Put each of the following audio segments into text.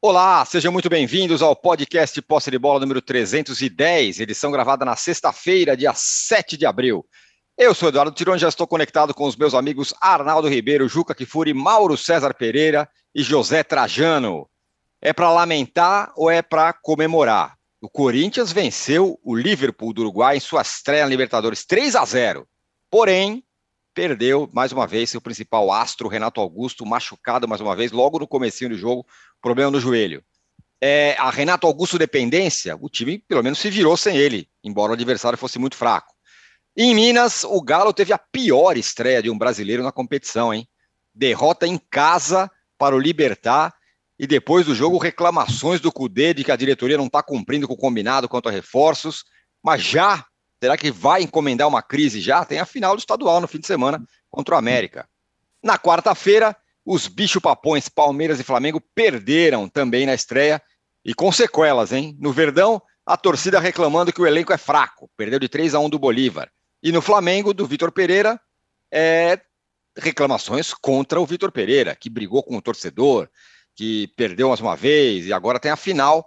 Olá, sejam muito bem-vindos ao podcast Posse de Bola número 310, edição gravada na sexta-feira, dia 7 de abril. Eu sou Eduardo Tironi, já estou conectado com os meus amigos Arnaldo Ribeiro, Juca Kifuri, Mauro César Pereira e José Trajano. É para lamentar ou é para comemorar? O Corinthians venceu o Liverpool do Uruguai em sua estreia na Libertadores 3 a 0. Porém, perdeu mais uma vez seu principal astro, Renato Augusto, machucado mais uma vez, logo no comecinho do jogo, problema no joelho. É, a Renato Augusto dependência, o time pelo menos se virou sem ele, embora o adversário fosse muito fraco. Em Minas, o Galo teve a pior estreia de um brasileiro na competição, hein? Derrota em casa para o Libertar e depois do jogo reclamações do Cudê de que a diretoria não está cumprindo com o combinado quanto a reforços, mas já Será que vai encomendar uma crise já? Tem a final do estadual no fim de semana contra o América. Na quarta-feira, os bicho-papões Palmeiras e Flamengo perderam também na estreia e com sequelas, hein? No Verdão, a torcida reclamando que o elenco é fraco, perdeu de 3 a 1 do Bolívar. E no Flamengo, do Vitor Pereira, é reclamações contra o Vitor Pereira, que brigou com o torcedor, que perdeu mais uma vez e agora tem a final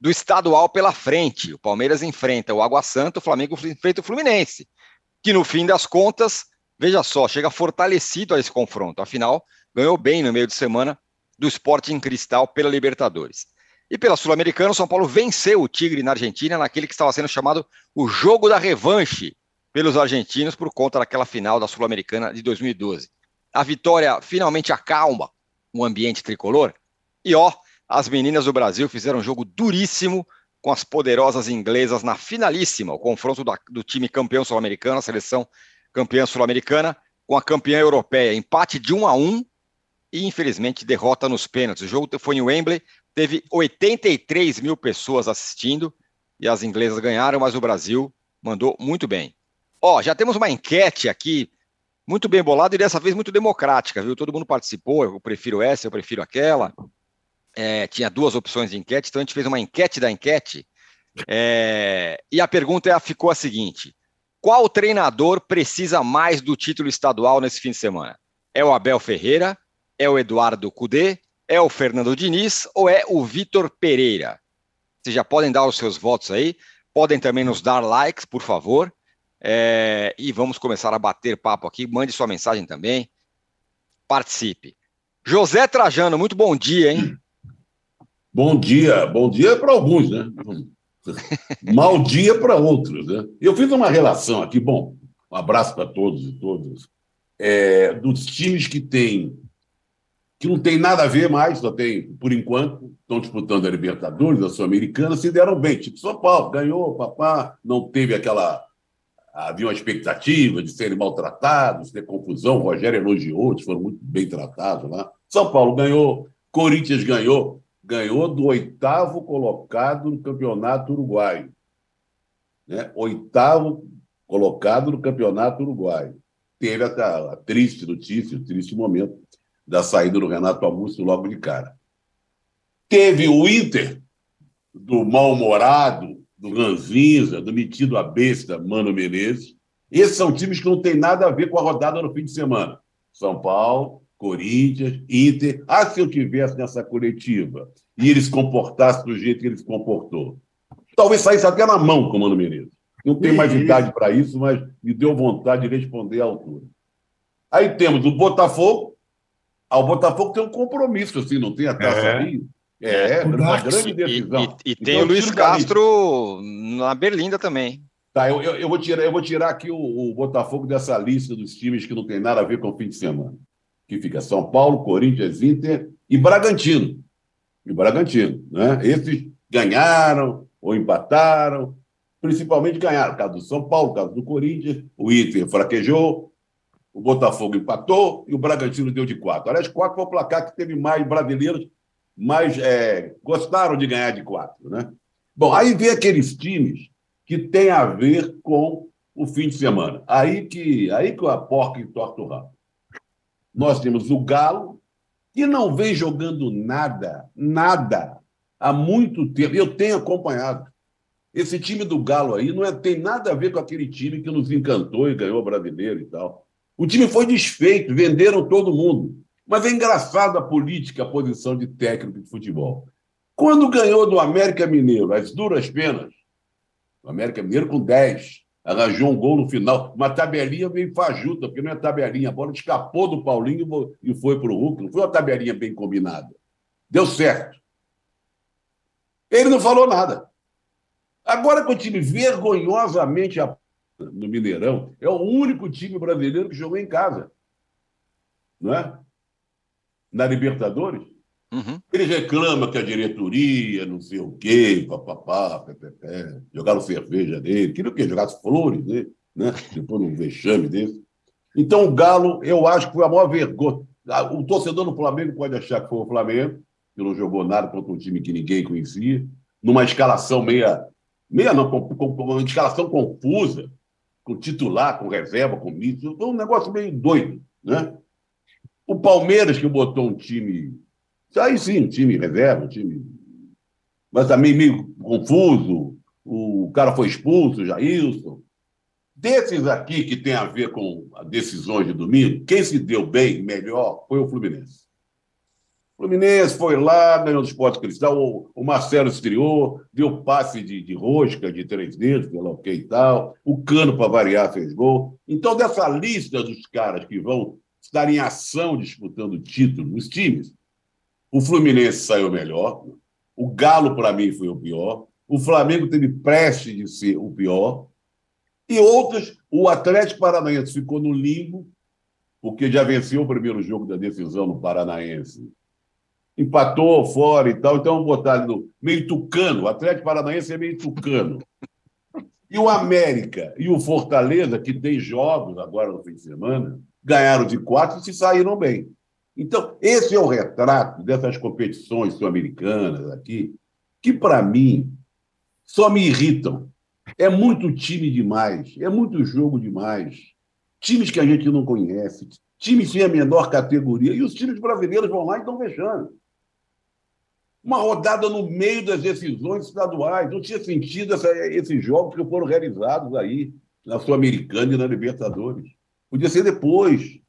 do estadual pela frente. O Palmeiras enfrenta o Água Santa, o Flamengo enfrenta o Fluminense, que no fim das contas, veja só, chega fortalecido a esse confronto. Afinal, ganhou bem no meio de semana do Sporting Cristal pela Libertadores. E pela Sul-Americana, o São Paulo venceu o Tigre na Argentina, naquele que estava sendo chamado o jogo da revanche pelos argentinos por conta daquela final da Sul-Americana de 2012. A vitória finalmente acalma o ambiente tricolor. E ó, as meninas do Brasil fizeram um jogo duríssimo com as poderosas inglesas na finalíssima, o confronto da, do time campeão sul-americano, a seleção campeã sul-americana, com a campeã europeia. Empate de 1 a 1 e, infelizmente, derrota nos pênaltis. O jogo foi em Wembley, teve 83 mil pessoas assistindo e as inglesas ganharam, mas o Brasil mandou muito bem. Ó, já temos uma enquete aqui, muito bem bolada e dessa vez muito democrática, viu? Todo mundo participou, eu prefiro essa, eu prefiro aquela é, tinha duas opções de enquete, então a gente fez uma enquete da enquete. É, e a pergunta ficou a seguinte: qual treinador precisa mais do título estadual nesse fim de semana? É o Abel Ferreira? É o Eduardo Cudê? É o Fernando Diniz ou é o Vitor Pereira? Vocês já podem dar os seus votos aí, podem também nos dar likes, por favor. É, e vamos começar a bater papo aqui. Mande sua mensagem também. Participe. José Trajano, muito bom dia, hein? Bom dia, bom dia para alguns, né? Mal dia para outros, né? Eu fiz uma relação aqui, bom, um abraço para todos e todas, é, dos times que tem que não tem nada a ver mais, só tem, por enquanto, estão disputando a Libertadores, a Sul-Americana, se deram bem. Tipo São Paulo, ganhou, papá, não teve aquela. Havia uma expectativa de serem maltratados, ter confusão. O Rogério elogiou, eles foram muito bem tratados lá. São Paulo ganhou, Corinthians ganhou ganhou do oitavo colocado no campeonato uruguaio. Né? Oitavo colocado no campeonato uruguaio. Teve a, a triste notícia, o triste momento da saída do Renato Augusto logo de cara. Teve o Inter, do mal-humorado, do ranzinza, do metido a besta Mano Menezes. Esses são times que não têm nada a ver com a rodada no fim de semana. São Paulo, Corinthians, Inter. Ah, se eu tivesse nessa coletiva e ele se comportasse do jeito que ele se comportou. Talvez saísse até na mão com o Mano Menezes. Não tenho mais idade para isso, mas me deu vontade de responder à altura. Aí temos o Botafogo. Ah, o Botafogo tem um compromisso, assim, não tem a taça é. Rio. É, é uma grande decisão. E, e, e então, tem o Luiz Castro na Berlinda também. Tá, eu, eu, eu, vou tirar, eu vou tirar aqui o, o Botafogo dessa lista dos times que não tem nada a ver com o fim de semana que fica São Paulo, Corinthians, Inter e Bragantino. E Bragantino. Né? Esses ganharam ou empataram, principalmente ganharam. O caso do São Paulo, o caso do Corinthians, o Inter fraquejou, o Botafogo empatou e o Bragantino deu de quatro. Aliás, quatro foi o placar que teve mais brasileiros, mais é, gostaram de ganhar de quatro. Né? Bom, aí vem aqueles times que têm a ver com o fim de semana. Aí que, aí que a porca entorta o rabo. Nós temos o Galo, que não vem jogando nada, nada, há muito tempo. Eu tenho acompanhado. Esse time do Galo aí não é, tem nada a ver com aquele time que nos encantou e ganhou o brasileiro e tal. O time foi desfeito, venderam todo mundo. Mas é engraçado a política, a posição de técnico de futebol. Quando ganhou do América Mineiro, as duras penas, o América Mineiro com 10, arranjou um gol no final, uma tabelinha meio fajuta, porque não é tabelinha, a bola escapou do Paulinho e foi para o Hulk, não foi uma tabelinha bem combinada. Deu certo. Ele não falou nada. Agora com o time vergonhosamente no Mineirão, é o único time brasileiro que jogou em casa. Não é? Na Libertadores. Uhum. Ele reclama que a diretoria, não sei o quê, papapá, jogaram cerveja dele, queria o quê? Jogasse flores dele, né? Depois um vexame desse. Então, o Galo, eu acho que foi a maior vergonha. Ah, o torcedor do Flamengo pode achar que foi o Flamengo, que não jogou nada contra um time que ninguém conhecia, numa escalação meia. meia não, com, com uma escalação confusa, com titular, com reserva, com míssil. Foi um negócio meio doido, né? O Palmeiras, que botou um time Aí sim, time reserva, time. Mas também meio confuso. O cara foi expulso, Jailson. Desses aqui que tem a ver com decisões de domingo, quem se deu bem, melhor, foi o Fluminense. O Fluminense foi lá, ganhou do esporte cristal, o, o Marcelo estreou, deu passe de, de rosca de três dedos, pelo ok e tal. O Cano, para variar, fez gol. Então, dessa lista dos caras que vão estar em ação disputando título nos times, o Fluminense saiu melhor. O Galo, para mim, foi o pior. O Flamengo teve preste de ser o pior. E outras, o Atlético Paranaense ficou no limbo, porque já venceu o primeiro jogo da decisão no Paranaense. Empatou fora e tal, então vamos botar ali no meio tucano. O Atlético Paranaense é meio tucano. E o América e o Fortaleza, que tem jogos agora no fim de semana, ganharam de quatro e se saíram bem. Então, esse é o retrato dessas competições sul-americanas aqui, que, para mim, só me irritam. É muito time demais, é muito jogo demais. Times que a gente não conhece, times sem a menor categoria, e os times brasileiros vão lá e estão fechando. Uma rodada no meio das decisões estaduais. Não tinha sentido essa, esses jogos que foram realizados aí, na Sul-Americana e na Libertadores. Podia ser depois.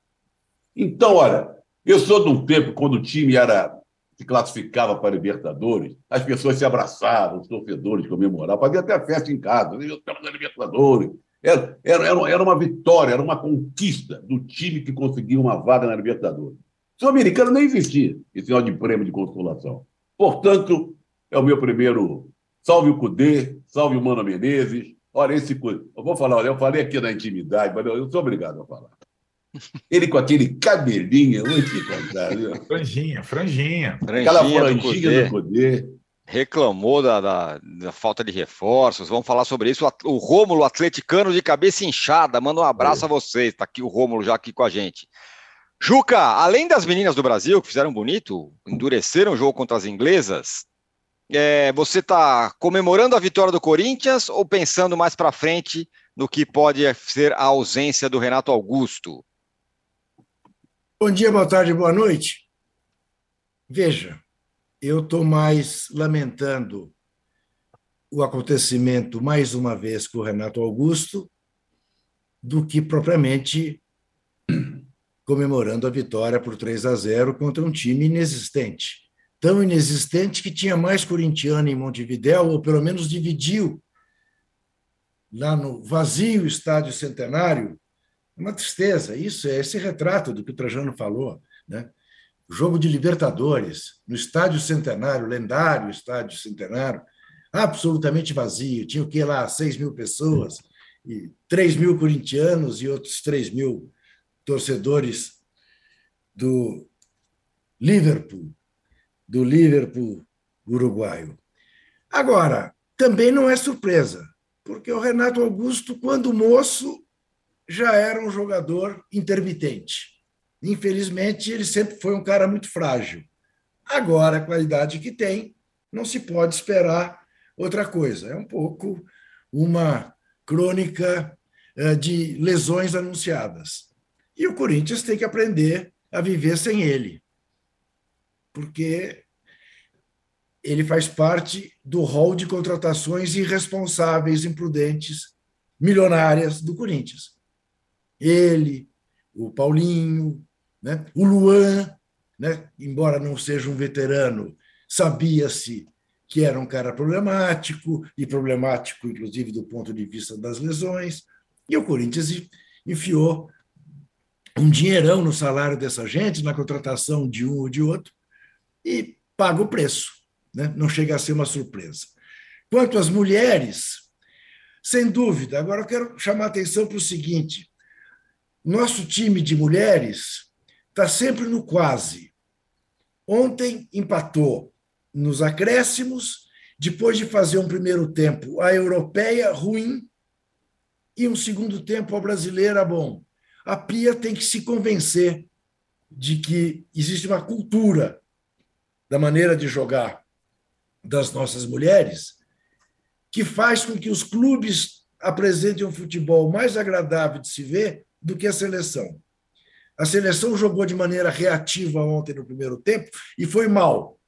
Então, olha, eu sou de um tempo quando o time era se classificava para Libertadores, as pessoas se abraçavam, os torcedores comemoravam, faziam até festa em casa, estamos na Libertadores. Era, era, era uma vitória, era uma conquista do time que conseguiu uma vaga na Libertadores. Sul-Americano nem existia esse sinal de prêmio de consolação. Portanto, é o meu primeiro. Salve o Cudê, salve o Mano Menezes. Olha, esse. Eu vou falar, olha, eu falei aqui na intimidade, mas eu sou obrigado a falar. Ele com aquele cabelinho, contar, viu? Franjinha, franjinha. Aquela franjinha do poder. Reclamou da, da, da, falta de reforços. Vamos falar sobre isso. O Rômulo, atleticano de cabeça inchada, manda um abraço é. a vocês. Está aqui o Rômulo já aqui com a gente. Juca, além das meninas do Brasil, que fizeram bonito, endureceram o jogo contra as inglesas, é, você está comemorando a vitória do Corinthians ou pensando mais para frente no que pode ser a ausência do Renato Augusto? Bom dia, boa tarde, boa noite. Veja, eu estou mais lamentando o acontecimento, mais uma vez, com o Renato Augusto, do que propriamente comemorando a vitória por 3 a 0 contra um time inexistente. Tão inexistente que tinha mais corintiano em Montevidéu, ou pelo menos dividiu lá no vazio estádio centenário uma tristeza. Isso é esse retrato do que o Trajano falou. Né? Jogo de Libertadores, no Estádio Centenário, lendário Estádio Centenário, absolutamente vazio. Tinha o que lá? 6 mil pessoas, e 3 mil corintianos e outros 3 mil torcedores do Liverpool, do Liverpool uruguaio. Agora, também não é surpresa, porque o Renato Augusto, quando moço, já era um jogador intermitente. Infelizmente, ele sempre foi um cara muito frágil. Agora, a qualidade que tem, não se pode esperar outra coisa. É um pouco uma crônica eh, de lesões anunciadas. E o Corinthians tem que aprender a viver sem ele, porque ele faz parte do rol de contratações irresponsáveis, imprudentes, milionárias do Corinthians ele, o Paulinho, né? o Luan, né? embora não seja um veterano, sabia-se que era um cara problemático, e problemático, inclusive, do ponto de vista das lesões, e o Corinthians enfiou um dinheirão no salário dessa gente, na contratação de um ou de outro, e paga o preço. Né? Não chega a ser uma surpresa. Quanto às mulheres, sem dúvida, agora eu quero chamar a atenção para o seguinte: nosso time de mulheres está sempre no quase. Ontem empatou nos acréscimos, depois de fazer um primeiro tempo a europeia ruim e um segundo tempo a brasileira bom. A Pia tem que se convencer de que existe uma cultura da maneira de jogar das nossas mulheres que faz com que os clubes apresentem um futebol mais agradável de se ver do que a seleção. A seleção jogou de maneira reativa ontem no primeiro tempo e foi mal.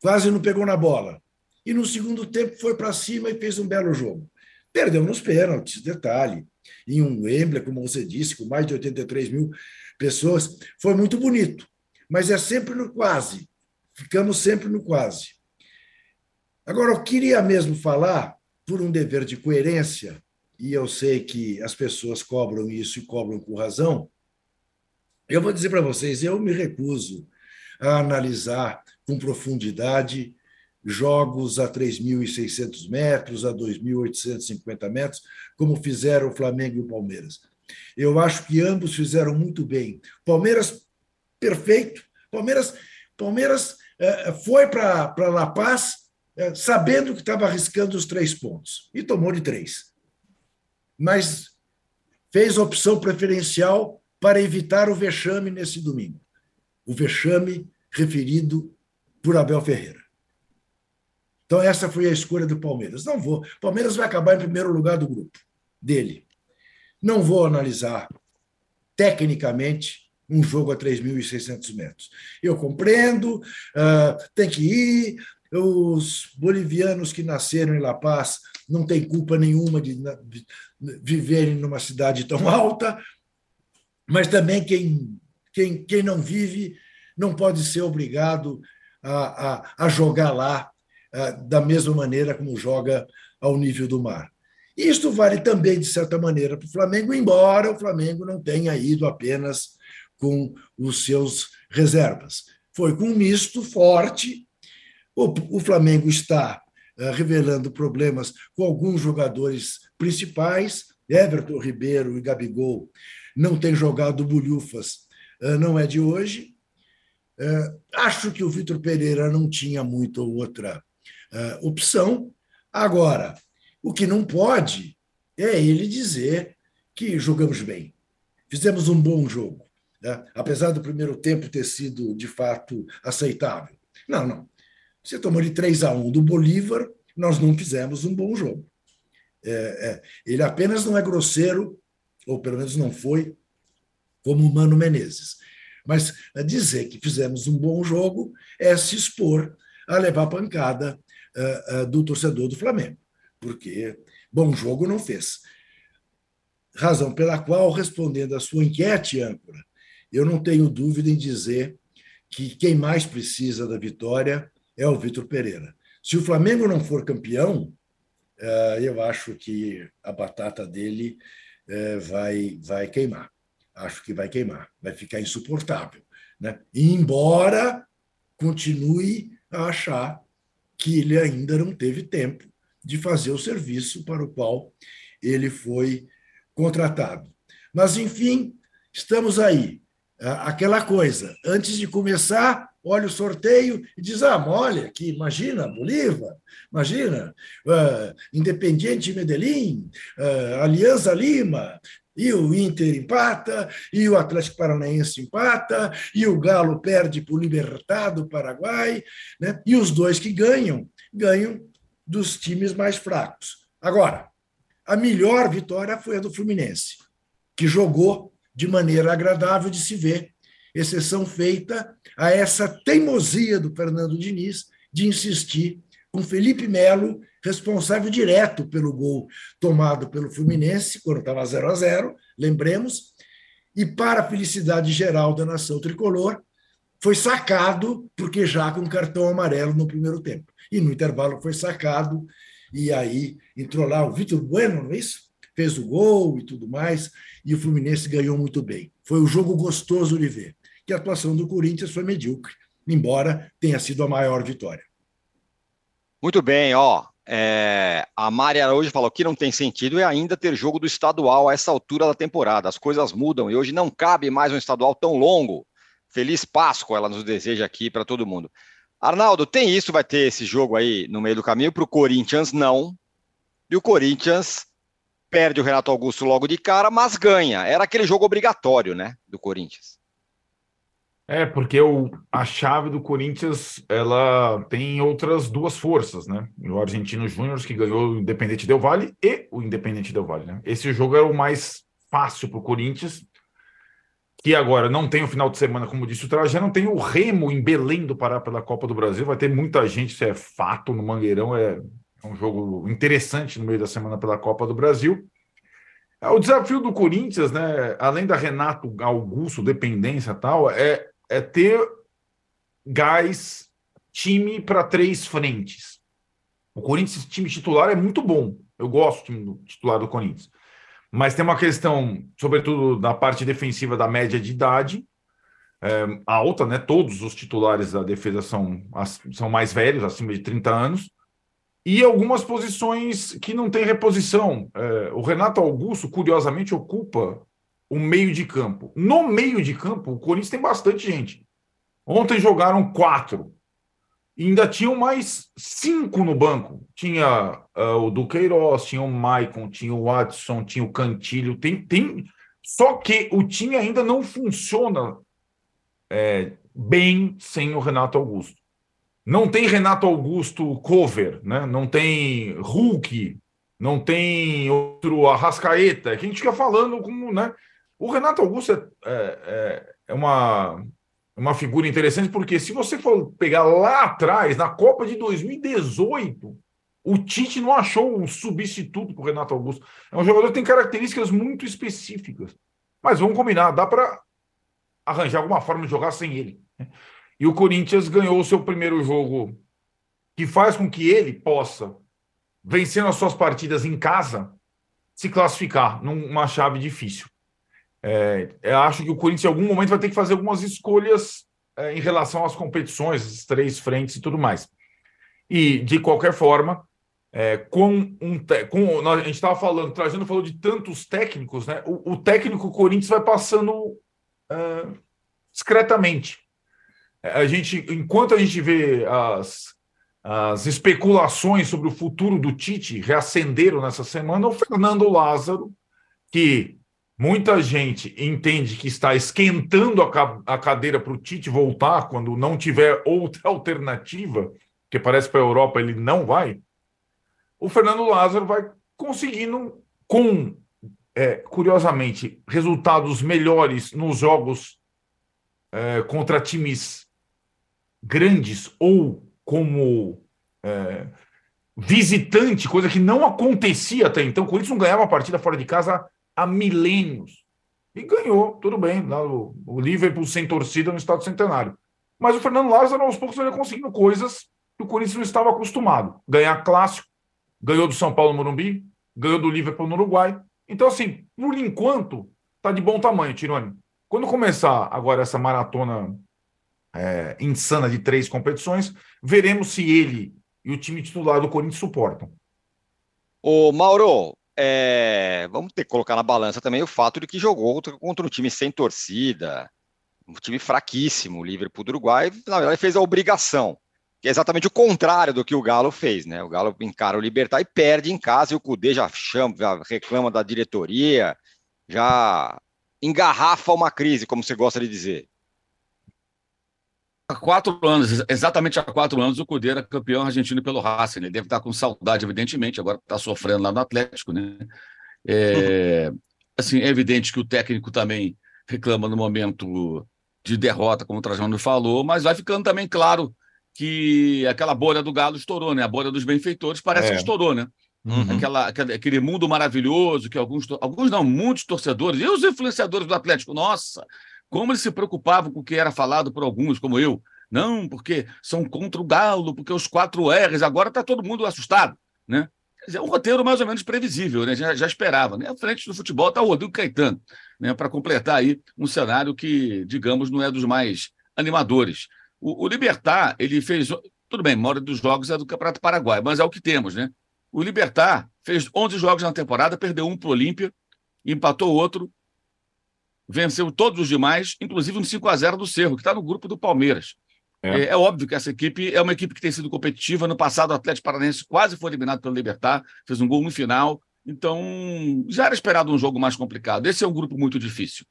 Quase não pegou na bola. E no segundo tempo foi para cima e fez um belo jogo. Perdeu nos pênaltis, detalhe. Em um Wembley, como você disse, com mais de 83 mil pessoas. Foi muito bonito. Mas é sempre no quase. Ficamos sempre no quase. Agora, eu queria mesmo falar, por um dever de coerência, e eu sei que as pessoas cobram isso e cobram com razão, eu vou dizer para vocês, eu me recuso a analisar com profundidade jogos a 3.600 metros, a 2.850 metros, como fizeram o Flamengo e o Palmeiras. Eu acho que ambos fizeram muito bem. Palmeiras, perfeito. Palmeiras, Palmeiras eh, foi para La Paz eh, sabendo que estava arriscando os três pontos e tomou de três. Mas fez opção preferencial para evitar o vexame nesse domingo. O vexame referido por Abel Ferreira. Então, essa foi a escolha do Palmeiras. Não vou. O Palmeiras vai acabar em primeiro lugar do grupo dele. Não vou analisar tecnicamente um jogo a 3.600 metros. Eu compreendo, uh, tem que ir. Os bolivianos que nasceram em La Paz não têm culpa nenhuma de, de viverem numa cidade tão alta, mas também quem, quem, quem não vive não pode ser obrigado a, a, a jogar lá da mesma maneira como joga ao nível do mar. Isto vale também, de certa maneira, para o Flamengo, embora o Flamengo não tenha ido apenas com os seus reservas. Foi com um misto forte. O, o Flamengo está uh, revelando problemas com alguns jogadores principais, Everton Ribeiro e Gabigol, não tem jogado bolhufas, eh, não é de hoje. Eh, acho que o Vitor Pereira não tinha muita outra eh, opção. Agora, o que não pode é ele dizer que jogamos bem, fizemos um bom jogo, né? apesar do primeiro tempo ter sido de fato aceitável. Não, não. Você tomou de 3 a 1 do Bolívar, nós não fizemos um bom jogo. É, é, ele apenas não é grosseiro ou pelo menos não foi, como o Mano Menezes. Mas dizer que fizemos um bom jogo é se expor a levar pancada uh, uh, do torcedor do Flamengo, porque bom jogo não fez. Razão pela qual, respondendo à sua enquete, âncora, eu não tenho dúvida em dizer que quem mais precisa da vitória é o Vitor Pereira. Se o Flamengo não for campeão, uh, eu acho que a batata dele vai, vai queimar. Acho que vai queimar, vai ficar insuportável. Né? Embora continue a achar que ele ainda não teve tempo de fazer o serviço para o qual ele foi contratado. Mas, enfim, estamos aí. Aquela coisa, antes de começar, olha o sorteio e diz: ah, olha aqui, imagina, Bolívar, imagina, uh, Independiente Medellín, uh, Aliança Lima, e o Inter empata, e o Atlético Paranaense empata, e o Galo perde para o Libertado Paraguai, né? e os dois que ganham, ganham dos times mais fracos. Agora, a melhor vitória foi a do Fluminense, que jogou de maneira agradável de se ver exceção feita a essa teimosia do Fernando Diniz de insistir com Felipe Melo, responsável direto pelo gol tomado pelo Fluminense, quando estava 0 a 0 lembremos, e para a felicidade geral da nação tricolor, foi sacado, porque já com cartão amarelo no primeiro tempo. E no intervalo foi sacado, e aí entrou lá o Vitor Bueno, não é isso? Fez o gol e tudo mais, e o Fluminense ganhou muito bem. Foi um jogo gostoso de ver. Que a atuação do Corinthians foi medíocre, embora tenha sido a maior vitória. Muito bem, ó. É, a Mari Araújo falou que não tem sentido é ainda ter jogo do estadual a essa altura da temporada. As coisas mudam e hoje não cabe mais um estadual tão longo. Feliz Páscoa, ela nos deseja aqui para todo mundo. Arnaldo, tem isso, vai ter esse jogo aí no meio do caminho para o Corinthians, não. E o Corinthians perde o Renato Augusto logo de cara, mas ganha. Era aquele jogo obrigatório, né, do Corinthians. É, porque o, a chave do Corinthians, ela tem outras duas forças, né? O Argentino Júnior, que ganhou o Independente Del Vale, e o Independente Del Vale, né? Esse jogo era o mais fácil para o Corinthians, que agora não tem o final de semana, como disse o Trajano, tem o Remo em Belém do Pará pela Copa do Brasil, vai ter muita gente, isso é fato, no Mangueirão, é, é um jogo interessante no meio da semana pela Copa do Brasil. É, o desafio do Corinthians, né, além da Renato Augusto, dependência e tal, é, é ter gás, time para três frentes. O Corinthians, time titular, é muito bom. Eu gosto do time titular do Corinthians. Mas tem uma questão, sobretudo na parte defensiva da média de idade, é, alta, né? Todos os titulares da defesa são, são mais velhos, acima de 30 anos, e algumas posições que não tem reposição. É, o Renato Augusto, curiosamente, ocupa o meio de campo. No meio de campo, o Corinthians tem bastante gente. Ontem jogaram quatro ainda tinham mais cinco no banco. Tinha uh, o Duqueiroz, tinha o Maicon, tinha o Watson, tinha o Cantilho. Tem, tem... Só que o time ainda não funciona é, bem sem o Renato Augusto. Não tem Renato Augusto cover, né? não tem Hulk, não tem outro Arrascaeta, que a gente fica falando como. Né? O Renato Augusto é, é, é uma uma figura interessante, porque se você for pegar lá atrás, na Copa de 2018, o Tite não achou um substituto para o Renato Augusto. É um jogador que tem características muito específicas. Mas vamos combinar, dá para arranjar alguma forma de jogar sem ele. Né? E o Corinthians ganhou o seu primeiro jogo, que faz com que ele possa, vencendo as suas partidas em casa, se classificar numa chave difícil. É, eu acho que o Corinthians, em algum momento, vai ter que fazer algumas escolhas é, em relação às competições, as três frentes e tudo mais. E, de qualquer forma, é, com um com, a gente estava falando, Trajano falou de tantos técnicos, né? O, o técnico Corinthians vai passando é, discretamente. É, a gente, enquanto a gente vê as, as especulações sobre o futuro do Tite reacenderam nessa semana, o Fernando Lázaro, que Muita gente entende que está esquentando a, cadeira para o Tite voltar quando não tiver outra alternativa, que parece para a Europa ele não vai. O Fernando Lázaro vai conseguindo, com, é, curiosamente, resultados melhores nos jogos é, contra times grandes ou como é, visitante, coisa que não acontecia até então. O Corinthians não ganhava a partida fora de casa há milênios. E ganhou, tudo bem, lá, o, o Liverpool sem torcida no Estado Centenário. Mas o Fernando Lázaro, aos poucos, ia conseguindo coisas que o Corinthians não estava acostumado. Ganhar clássico, ganhou do São Paulo no Morumbi, ganhou do Liverpool no Uruguai. Então, assim, por enquanto, tá de bom tamanho, Tirone. Quando começar agora essa maratona é, insana de três competições, veremos se ele e o time titular do Corinthians suportam. Ô, Mauro, é, vamos ter que colocar na balança também o fato de que jogou contra um time sem torcida, um time fraquíssimo, o Liverpool do Uruguai, na verdade fez a obrigação, que é exatamente o contrário do que o Galo fez, né? O Galo encara o Libertar e perde em casa, e o Cudê já chama, já reclama da diretoria, já engarrafa uma crise, como você gosta de dizer há quatro anos, exatamente há quatro anos, o Cudê era campeão argentino pelo Racing. Ele né? deve estar com saudade, evidentemente, agora está sofrendo lá no Atlético, né? É, assim, é evidente que o técnico também reclama no momento de derrota, como o Trajano falou, mas vai ficando também claro que aquela bolha do Galo estourou, né? A bolha dos benfeitores parece é. que estourou, né? Uhum. Aquela, aquele mundo maravilhoso que alguns, alguns não, muitos torcedores, e os influenciadores do Atlético, nossa, Como eles se preocupavam com o que era falado por alguns, como eu. Não, porque são contra o Galo, porque os quatro R's, agora está todo mundo assustado. Né? É um roteiro mais ou menos previsível, né? já, já esperava. Né? À frente do futebol está o Rodrigo Caetano, né? para completar aí um cenário que, digamos, não é dos mais animadores. O, o Libertar, ele fez. Tudo bem, a dos jogos é do Campeonato Paraguai, mas é o que temos, né? O Libertar fez 11 jogos na temporada, perdeu um para o Olímpia, empatou outro, venceu todos os demais, inclusive um 5 a 0 do Cerro, que está no grupo do Palmeiras. É. é. é. óbvio que essa equipe é uma equipe que tem sido competitiva. No passado, o Atlético Paranaense quase foi eliminado pelo Libertar, fez um gol no final. Então, já era esperado um jogo mais complicado. Esse é um grupo muito difícil.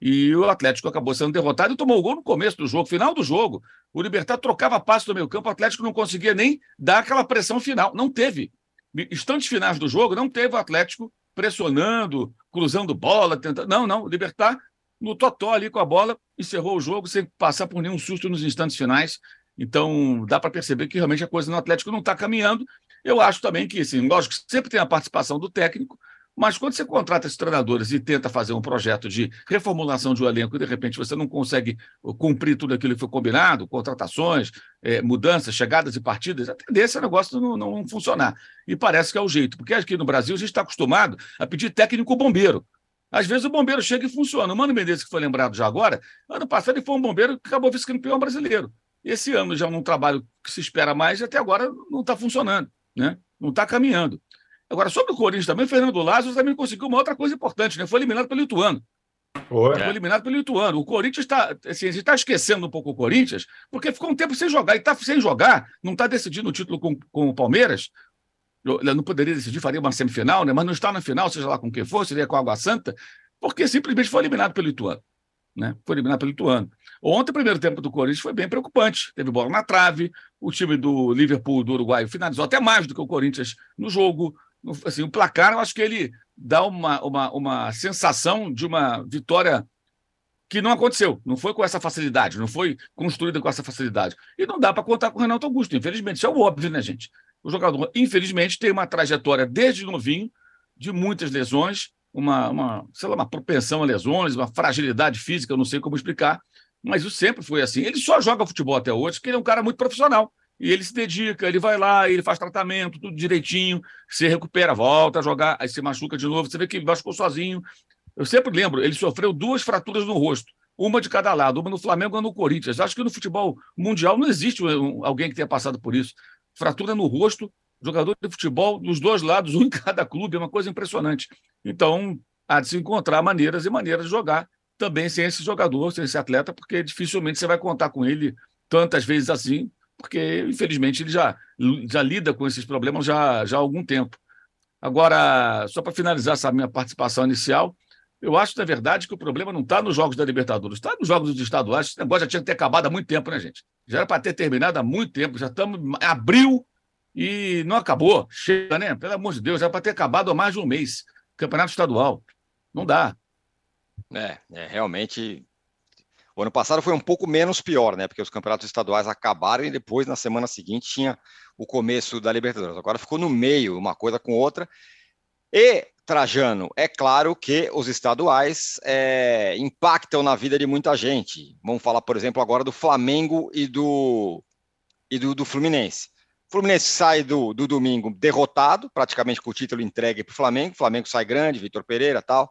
E o Atlético acabou sendo derrotado e tomou o gol no começo do jogo, final do jogo. O Libertar trocava passe no meio campo, o Atlético não conseguia nem dar aquela pressão final. Não teve. Instantes finais do jogo, não teve o Atlético pressionando, cruzando bola, tentando. Não, não. Libertar no totó ali com a bola, encerrou o jogo sem passar por nenhum susto nos instantes finais. Então, dá para perceber que realmente a coisa no Atlético não está caminhando. Eu acho também que, assim, lógico, sempre tem a participação do técnico, mas quando você contrata esses treinadores e tenta fazer um projeto de reformulação de um elenco e de repente você não consegue cumprir tudo aquilo que foi combinado, contratações, é, mudanças, chegadas e partidas, a tendência é o negócio não, não funcionar. E parece que é o jeito, porque aqui no Brasil a gente está acostumado a pedir técnico bombeiro. Às vezes o bombeiro chega e funciona. O Mano Menezes, que foi lembrado já agora, ano passado ele foi um bombeiro que acabou vice-campeão brasileiro. Esse ano já num trabalho que se espera mais e até agora não está funcionando, né? não está caminhando. Agora, sobre o Corinthians também, o Fernando Lázaro também conseguiu uma outra coisa importante, né? Foi eliminado pelo Lituano. Foi. Foi eliminado pelo Lituano. O Corinthians está. Assim, a gente está esquecendo um pouco o Corinthians, porque ficou um tempo sem jogar. E está sem jogar, não está decidindo o título com, com o Palmeiras. Ele não poderia decidir, faria uma semifinal, né? mas não está na final, seja lá com quem for, seria com a Água Santa, porque simplesmente foi eliminado pelo Lituano. Né? Foi eliminado pelo Lituano. Ontem, o primeiro tempo do Corinthians foi bem preocupante. Teve bola na trave, o time do Liverpool, do Uruguai, finalizou até mais do que o Corinthians no jogo assim, o placar, eu acho que ele dá uma, uma, uma sensação de uma vitória que não aconteceu, não foi com essa facilidade, não foi construída com essa facilidade. E não dá para contar com o Renato Augusto, infelizmente. Isso é o óbvio, né, gente? O jogador, infelizmente, tem uma trajetória desde novinho de muitas lesões, uma, uma, sei lá, uma propensão a lesões, uma fragilidade física, eu não sei como explicar, mas isso sempre foi assim. Ele só joga futebol até hoje porque ele é um cara muito profissional. E ele se dedica, ele vai lá, ele faz tratamento, tudo direitinho, se recupera, volta a jogar, aí se machuca de novo. Você vê que machucou sozinho. Eu sempre lembro, ele sofreu duas fraturas no rosto, uma de cada lado, uma no Flamengo e uma no Corinthians. Acho que no futebol mundial não existe alguém que tenha passado por isso. Fratura no rosto, jogador de futebol dos dois lados, um em cada clube, é uma coisa impressionante. Então, há de se encontrar maneiras e maneiras de jogar também sem esse jogador, sem esse atleta, porque dificilmente você vai contar com ele tantas vezes assim porque, infelizmente, ele já, já lida com esses problemas já, já há algum tempo. Agora, só para finalizar essa minha participação inicial, eu acho, na verdade, que o problema não está nos jogos da Libertadores, está nos jogos dos estaduais. Esse negócio já tinha que ter acabado há muito tempo, né, gente? Já era para ter terminado há muito tempo, já estamos em abril e não acabou. Chega, né? Pelo amor de Deus, já era para ter acabado há mais de um mês. Campeonato estadual. Não dá. É, é realmente o ano passado foi um pouco menos pior, né? Porque os campeonatos estaduais acabaram e depois, na semana seguinte, tinha o começo da Libertadores. Agora ficou no meio, uma coisa com outra. E, Trajano, é claro que os estaduais é, impactam na vida de muita gente. Vamos falar, por exemplo, agora do Flamengo e do, e do, do Fluminense. O Fluminense sai do, do domingo derrotado, praticamente com o título entregue para o Flamengo. O Flamengo sai grande, Vitor Pereira tal.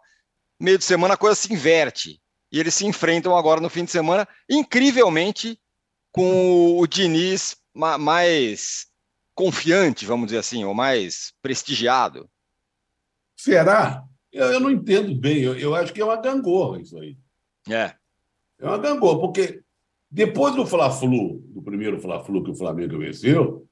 Meio de semana a coisa se inverte e eles se enfrentam agora no fim de semana, incrivelmente com o Diniz mais confiante, vamos dizer assim, ou mais prestigiado. Será? Eu, eu não entendo bem. Eu, eu, acho que é uma gangorra isso aí. É. É uma gangorra, porque depois do Fla-Flu, do primeiro Fla-Flu que o Flamengo venceu,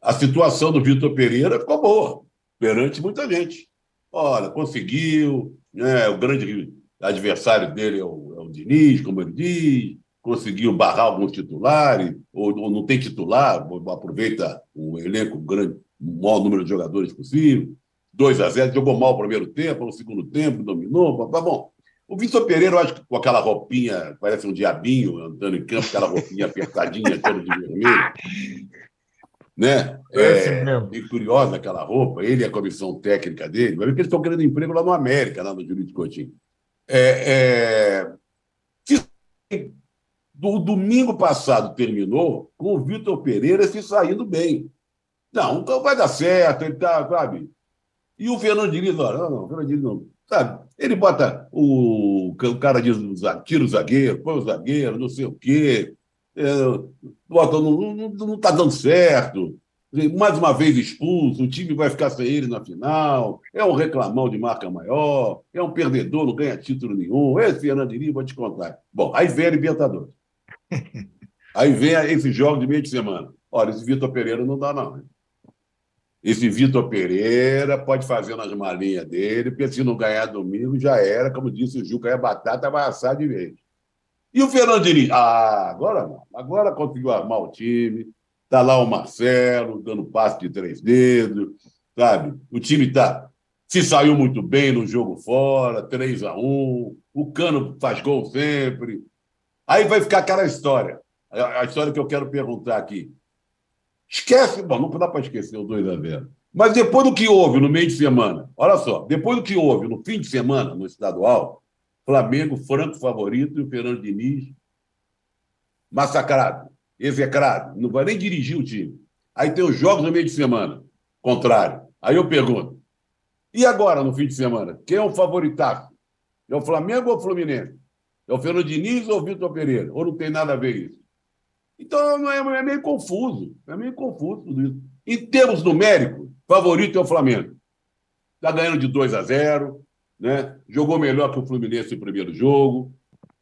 a situação do Vitor Pereira ficou boa perante muita gente. Olha, conseguiu, né, o grande adversário dele é o, é o Diniz, como ele diz, conseguiu barrar alguns titulares, ou, ou não tem titular, aproveita o elenco grande, o maior número de jogadores possível. 2 a 0 jogou mal o primeiro tempo, no segundo tempo, dominou. Tá bom. O Vitor Pereira, eu acho que com aquela roupinha, parece um diabinho andando em campo, aquela roupinha apertadinha, toda de vermelho. Né? É, é curiosa aquela roupa, ele e a comissão técnica dele. Vai ver que eles estão querendo emprego lá no América, lá no Júlio de Coutinho. É, é, se do domingo passado terminou com o Vitor Pereira se saindo bem. Não, então vai dar certo, ele tá, sabe? E o Fernando Diniz, não, não, o Fernando Diniz não. Sabe? Ele bota o, o cara diz, tira o zagueiro, põe o zagueiro, não sei o quê. É, bota, não, não, não tá dando certo. Mais uma vez expulso, o time vai ficar sem ele na final. É um reclamão de marca maior, é um perdedor, não ganha título nenhum. Esse Fernando Diniz, vou te contar. Bom, aí vem a Libertadores. Aí vem esse jogo de meio de semana. Olha, esse Vitor Pereira não dá, não. Esse Vitor Pereira pode fazer nas malinhas dele, porque se não ganhar domingo já era, como disse o Juca, é batata, vai assar de vez. E o Fernando Diniz? Ah, agora não. Agora conseguiu armar o time. Está lá o Marcelo dando passe de três dedos, sabe? O time está se saiu muito bem no jogo fora, 3 a 1 O Cano faz gol sempre. Aí vai ficar aquela história. A história que eu quero perguntar aqui. Esquece, bom, não dá para esquecer o 2 a 0 Mas depois do que houve no meio de semana, olha só, depois do que houve no fim de semana no estadual, Flamengo franco favorito e o Fernando Diniz massacrado, execrado, não vai nem dirigir o time. Aí tem os jogos no meio de semana, contrário. Aí eu pergunto, e agora no fim de semana? Quem é o favoritaço? É o Flamengo ou o Fluminense? É o Fernando Diniz ou o Vitor Pereira? Ou não tem nada a ver isso? Então é, é meio confuso. É meio confuso tudo isso. Em termos numéricos, favorito é o Flamengo. Está ganhando de 2 a 0, né? jogou melhor que o Fluminense no primeiro jogo.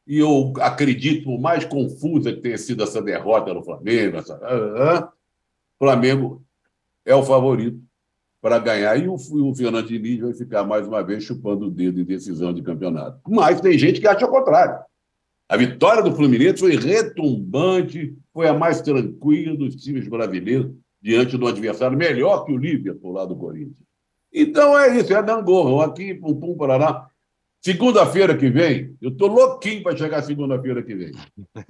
E eu acredito, por mais confusa que tenha sido essa derrota no Flamengo, essa... Flamengo é o favorito para ganhar. E o, o Fernando Diniz vai ficar mais uma vez chupando o dedo em decisão de campeonato. Mas tem gente que acha o contrário. A vitória do Fluminense foi retumbante, foi a mais tranquila dos times brasileiros diante do adversário melhor que o Liverpool lá do Corinthians. Então é isso, é Dangorro, aqui, pum, pum, parará. Segunda-feira que vem, eu estou louquinho para chegar segunda-feira que vem,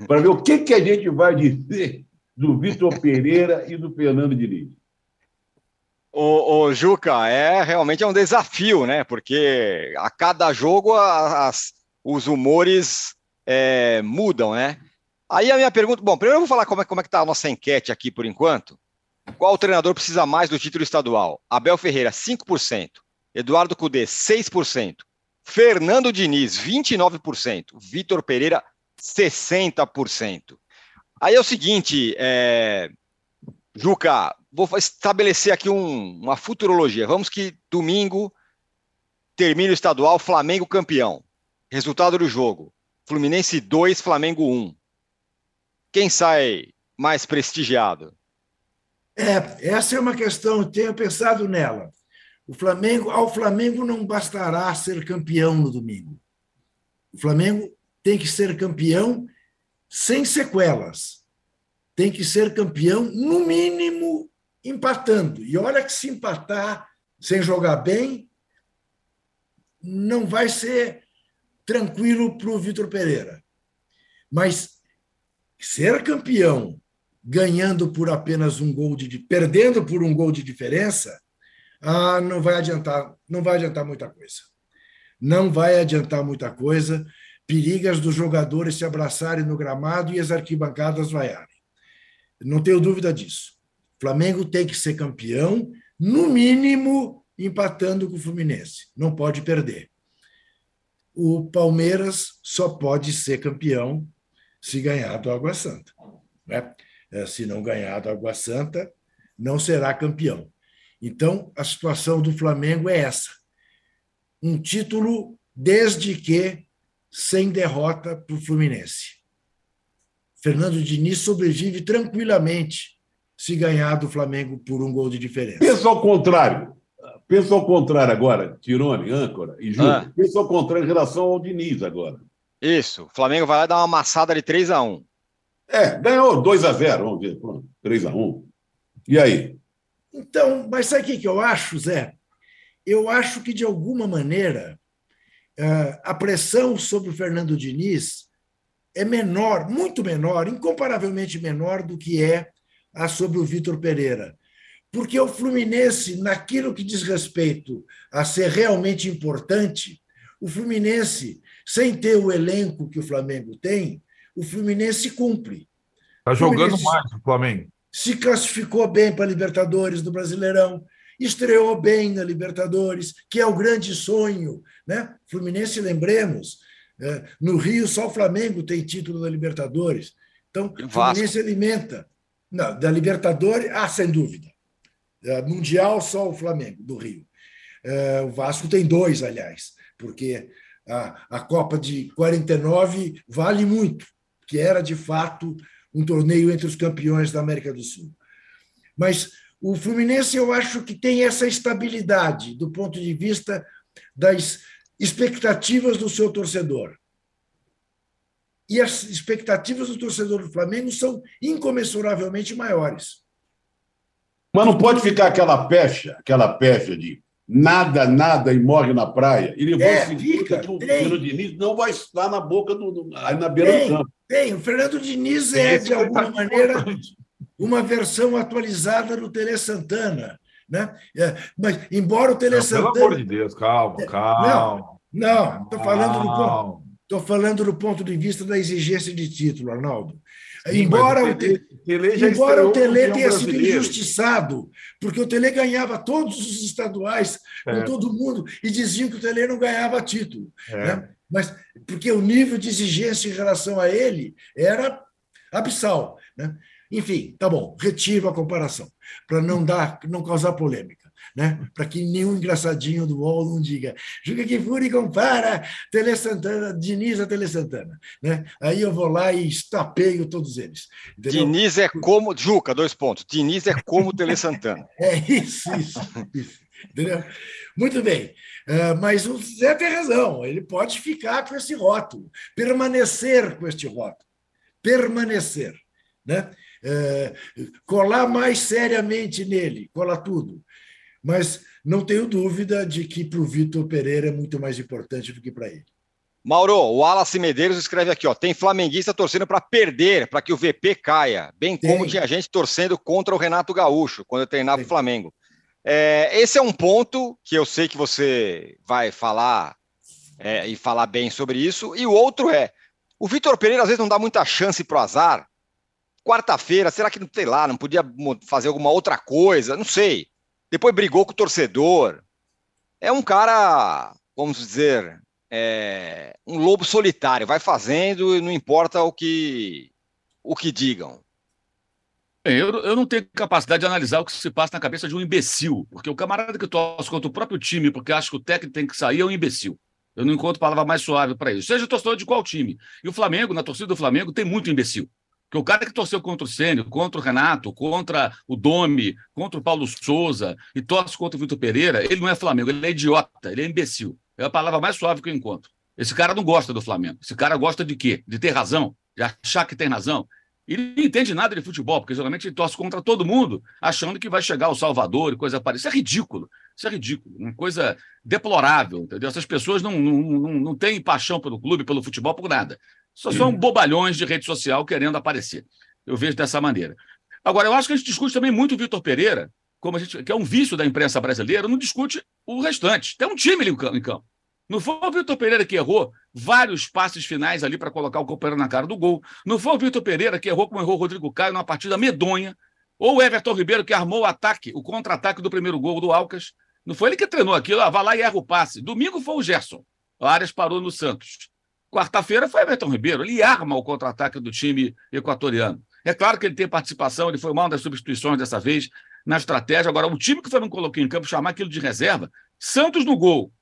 para ver o que, que a gente vai dizer do Vitor Pereira e do Fernando Diniz. O, o, Juca, é realmente é um desafio, né? Porque a cada jogo as, os humores é, mudam, né? Aí a minha pergunta, bom, primeiro eu vou falar como é, como é que tá a nossa enquete aqui por enquanto. Qual treinador precisa mais do título estadual? Abel Ferreira, 5%. Eduardo Cudê, 6%. Fernando Diniz, 29%. Vitor Pereira, 60%. Aí é o seguinte, é... Juca, vou estabelecer aqui um, uma futurologia. Vamos que domingo termina o estadual, Flamengo campeão. Resultado do jogo: Fluminense 2, Flamengo 1. Quem sai mais prestigiado? É, essa é uma questão, tenho pensado nela. O Flamengo, ao Flamengo não bastará ser campeão no domingo. O Flamengo tem que ser campeão sem sequelas. Tem que ser campeão, no mínimo, empatando. E olha que se empatar sem jogar bem, não vai ser tranquilo para o Vitor Pereira. Mas ser campeão ganhando por apenas um gol de perdendo por um gol de diferença, ah, não vai adiantar, não vai adiantar muita coisa. Não vai adiantar muita coisa. Perigas dos jogadores se abraçarem no gramado e as arquibancadas vaiarem. Não tenho dúvida disso. Flamengo tem que ser campeão, no mínimo empatando com o Fluminense. Não pode perder o Palmeiras só pode ser campeão se ganhar do Água Santa. Né? É, se não ganhar do Água Santa, não será campeão. Então, a situação do Flamengo é essa: um título, desde que sem derrota para o Fluminense. Fernando Diniz sobrevive tranquilamente se ganhar do Flamengo por um gol de diferença. Pensa ao contrário. Pensa ao contrário agora, Tirone, âncora e Júlio. Ah. Pensa ao contrário em relação ao Diniz agora. Isso. O Flamengo vai lá dar uma amassada de 3 a 1 É, ganhou 2 a 0 vamos ver. Pronto, 3 a 1 E aí? Então, mas sabe o que eu acho, Zé? Eu acho que, de alguma maneira, eh, a pressão sobre o Fernando Diniz é menor, muito menor, incomparavelmente menor do que é a sobre o Vitor Pereira porque o Fluminense, naquilo que diz respeito a ser realmente importante, o Fluminense, sem ter o elenco que o Flamengo tem, o Fluminense cumpre. Está jogando Fluminense mais o Flamengo. Se classificou bem para a Libertadores do Brasileirão, estreou bem na Libertadores, que é o grande sonho. Né? Fluminense, lembremos, é, no Rio só o Flamengo tem título da Libertadores. Então, o Fluminense alimenta. Não, da Libertadores, ah, sem dúvida. Mundial, só o Flamengo, do Rio. É, o Vasco tem dois, aliás, porque a, a Copa de 49 vale muito, que era, de fato, um torneio entre os campeões da América do Sul. Mas o Fluminense, eu acho que tem essa estabilidade do ponto de vista das expectativas do seu torcedor. E as expectativas do torcedor do Flamengo são incomensuravelmente maiores. Mas não pode ficar aquela pecha, aquela pecha de nada, nada e morre na praia. E levou é, fica, que o Fernando Diniz não vai estar na boca do, aí na beira tem, do campo. Tem, o Fernando Diniz é, de alguma maneira, uma versão atualizada do Tele Santana. Né? É, mas, embora o Tele não, Santana. Pelo amor de Deus, calma, é, calma. Não, estou falando, do ponto, tô falando do ponto de vista da exigência de título, Arnaldo. Sim, embora o, Tele, embora o Tele tenha sido injustiçado, porque o Tele ganhava todos os estaduais é. com todo mundo e diziam que o Tele não ganhava título. É. Né? Mas porque o nível de exigência em relação a ele era abissal. Né? Enfim, tá bom, retiro a comparação, para não dar, não causar polêmica né? para que nenhum engraçadinho do UOL não diga Juca Kifuri compara Tele Santana, Diniz a Tele Santana. Né? Aí eu vou lá e estapeio todos eles. Entendeu? Diniz é como. Juca, dois pontos. Diniz é como Tele Santana. é isso, isso. isso entendeu? Muito bem. Uh, mas o Zé tem razão, ele pode ficar com esse rótulo, permanecer com este rótulo. Permanecer. Né? Uh, colar mais seriamente nele, colar tudo mas não tenho dúvida de que para o Vitor Pereira é muito mais importante do que para ele. Mauro, o Wallace Medeiros escreve aqui, ó, tem flamenguista torcendo para perder, para que o VP caia, bem tem. como tinha gente torcendo contra o Renato Gaúcho, quando eu treinava o Flamengo. É, esse é um ponto que eu sei que você vai falar é, e falar bem sobre isso, e o outro é, o Vitor Pereira às vezes não dá muita chance para o azar. Quarta-feira, será que, sei lá, não podia fazer alguma outra coisa? Não sei depois brigou com o torcedor. É um cara, vamos dizer, é, um lobo solitário, vai fazendo e não importa o que, o que digam. Eu, eu não tenho capacidade de analisar o que se passa na cabeça de um imbecil, porque o camarada que torce contra o próprio time, porque acha que o técnico tem que sair, é um imbecil. Eu não encontro palavra mais suave para isso. Seja torcedor de qual time. E o Flamengo, na torcida do Flamengo, tem muito imbecil. Porque o cara que torceu contra o Sênio, contra o Renato, contra o Domi, contra o Paulo Souza e torce contra o Vitor Pereira, ele não é Flamengo, ele é idiota, ele é imbecil. É a palavra mais suave que eu encontro. Esse cara não gosta do Flamengo. Esse cara gosta de quê? De ter razão, de achar que tem razão. Ele não entende nada de futebol, porque geralmente ele torce contra todo mundo, achando que vai chegar o Salvador e coisa parecida. Isso é ridículo. Isso é ridículo. Uma coisa deplorável, entendeu? Essas pessoas não, não, não, não têm paixão pelo clube, pelo futebol, por nada. Só são bobalhões de rede social querendo aparecer. Eu vejo dessa maneira. Agora, eu acho que a gente discute também muito o Vitor Pereira, como a gente, que é um vício da imprensa brasileira, não discute o restante. Tem um time ali em campo. Não foi o Vitor Pereira que errou vários passes finais ali para colocar o companheiro na cara do gol. Não foi o Vitor Pereira que errou como errou o Rodrigo Caio numa partida medonha. Ou o Everton Ribeiro que armou o ataque, o contra-ataque do primeiro gol do Alcas. Não foi ele que treinou aquilo, ah, vai lá e erra o passe. Domingo foi o Gerson. O Arias parou no Santos. Quarta-feira foi Everton Ribeiro. Ele arma o contra-ataque do time equatoriano. É claro que ele tem participação, ele foi mal das substituições dessa vez na estratégia. Agora, o time que foi não colocou em campo, chamar aquilo de reserva, Santos no gol.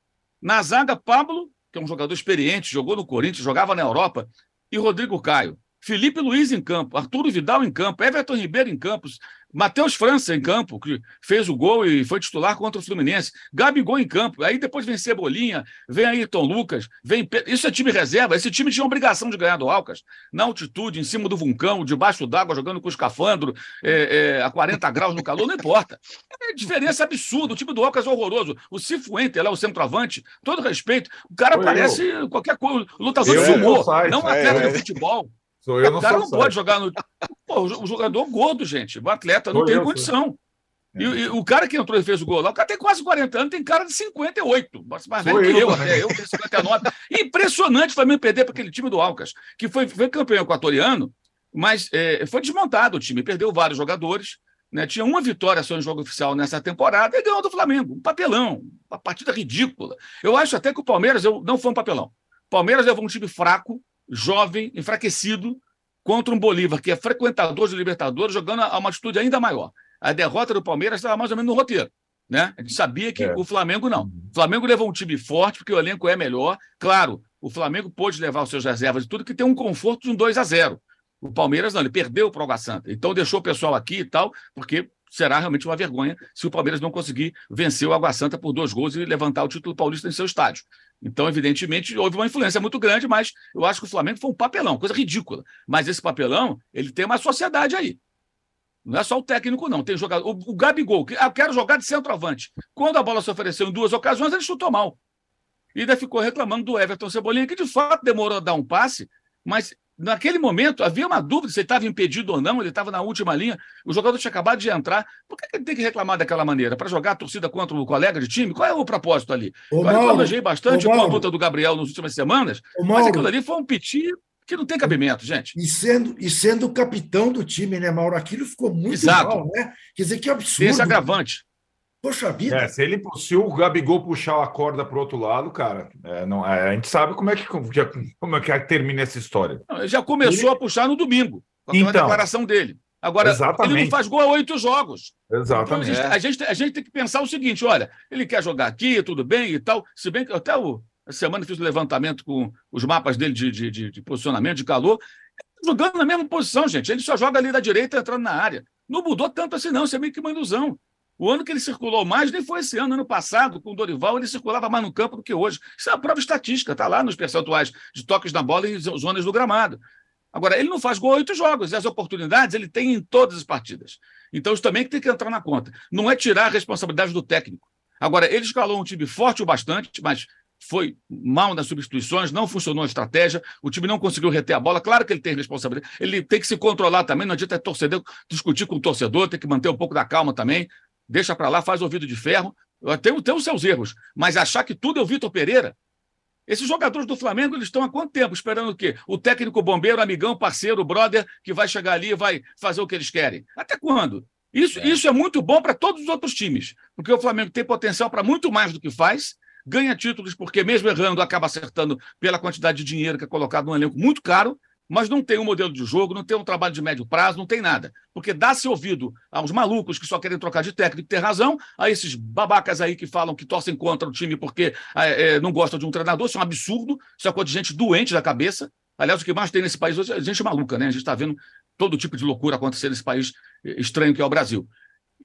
Na zaga, Pablo, que é um jogador experiente, jogou no Corinthians, jogava na Europa, e Rodrigo Caio. Felipe Luiz em campo, Arturo Vidal em campo, Everton Ribeiro em campos, Matheus França em campo, que fez o gol e foi titular contra o Fluminense. Gabigol em campo. Aí depois vem Cebolinha, vem Ayrton Lucas, vem. Isso é time reserva. Esse time tinha obrigação de ganhar do Alcas. Na altitude, em cima do vulcão, debaixo d'água, jogando com escafandro, é, é, a 40 graus no calor, não importa. É diferença absurda. O time do Alcas é horroroso. O Cifuente, lá, o centroavante, todo respeito. O cara Foi parece eu. qualquer coisa, lutador eu, de sumô, não atleta é, de futebol. Sou eu, não o cara não pode jogar no. Pô, o jogador gordo, gente. O atleta não Sou tem eu, condição. E, e, o cara que entrou e fez o gol lá, o cara tem quase 40 anos, tem cara de 58. Mais velho que eu, até eu tenho 59. Impressionante o Flamengo perder para aquele time do Alcas, que foi, foi campeão equatoriano, mas é, foi desmontado o time, perdeu vários jogadores. Né? Tinha uma vitória só em jogo oficial nessa temporada e ganhou do Flamengo. Um papelão, uma partida ridícula. Eu acho até que o Palmeiras eu, não foi um papelão. O Palmeiras levou um time fraco, jovem, enfraquecido, contra um Bolívar que é frequentador de Libertadores, jogando a uma atitude ainda maior a derrota do Palmeiras estava mais ou menos no roteiro. Né? A gente sabia que é. o Flamengo não. O Flamengo levou um time forte, porque o elenco é melhor. Claro, o Flamengo pôde levar os seus reservas e tudo, que tem um conforto de um 2 a 0 O Palmeiras não, ele perdeu para o Água Santa. Então deixou o pessoal aqui e tal, porque será realmente uma vergonha se o Palmeiras não conseguir vencer o Água Santa por dois gols e levantar o título paulista em seu estádio. Então, evidentemente, houve uma influência muito grande, mas eu acho que o Flamengo foi um papelão, coisa ridícula. Mas esse papelão, ele tem uma sociedade aí. Não é só o técnico, não. Tem jogador. O, o Gabigol, que, eu quero jogar de centroavante. Quando a bola se ofereceu em duas ocasiões, ele chutou mal. E ainda ficou reclamando do Everton Cebolinha, que de fato demorou a dar um passe, mas naquele momento havia uma dúvida se ele estava impedido ou não, ele estava na última linha, o jogador tinha acabado de entrar. Por que ele tem que reclamar daquela maneira? Para jogar a torcida contra o colega de time? Qual é o propósito ali? Ô, Mauro, eu elogiei bastante a conduta do Gabriel nas últimas semanas, ô, mas aquilo ali foi um piti que não tem cabimento, gente. E sendo, e sendo o capitão do time, né, Mauro? Aquilo ficou muito Exato. mal, né? Quer dizer, que absurdo. Tem esse agravante. Poxa vida. É, se, ele, se o Gabigol puxar a corda para o outro lado, cara, é, não, é, a gente sabe como é que, como é que termina essa história. Não, já começou ele... a puxar no domingo, com então, a declaração dele. Agora, exatamente. ele não faz gol há oito jogos. Exatamente. Então, a, gente, a, gente, a gente tem que pensar o seguinte: olha, ele quer jogar aqui, tudo bem e tal. Se bem que até o, essa semana fiz um levantamento com os mapas dele de, de, de, de posicionamento, de calor. Jogando na mesma posição, gente. Ele só joga ali da direita entrando na área. Não mudou tanto assim, não. Isso é meio que uma ilusão. O ano que ele circulou mais nem foi esse ano. Ano passado, com o Dorival, ele circulava mais no campo do que hoje. Isso é uma prova estatística, está lá nos percentuais de toques na bola e zonas do gramado. Agora, ele não faz gol oito jogos, e as oportunidades ele tem em todas as partidas. Então, isso também tem que entrar na conta. Não é tirar a responsabilidade do técnico. Agora, ele escalou um time forte o bastante, mas foi mal nas substituições, não funcionou a estratégia, o time não conseguiu reter a bola. Claro que ele tem responsabilidade, ele tem que se controlar também, não adianta torcedor, discutir com o torcedor, tem que manter um pouco da calma também. Deixa para lá, faz ouvido de ferro. Tem, tem os seus erros, mas achar que tudo é o Vitor Pereira. Esses jogadores do Flamengo, eles estão há quanto tempo esperando o quê? O técnico bombeiro, amigão, parceiro, brother, que vai chegar ali e vai fazer o que eles querem. Até quando? Isso é, isso é muito bom para todos os outros times, porque o Flamengo tem potencial para muito mais do que faz ganha títulos porque, mesmo errando, acaba acertando pela quantidade de dinheiro que é colocado num elenco muito caro, mas não tem um modelo de jogo, não tem um trabalho de médio prazo, não tem nada. Porque dá-se ouvido aos malucos que só querem trocar de técnico ter razão, a esses babacas aí que falam que torcem contra o time porque é, é, não gostam de um treinador, isso é um absurdo, isso é coisa de gente doente da cabeça. Aliás, o que mais tem nesse país hoje é gente maluca, né? A gente está vendo todo tipo de loucura acontecer nesse país estranho que é o Brasil.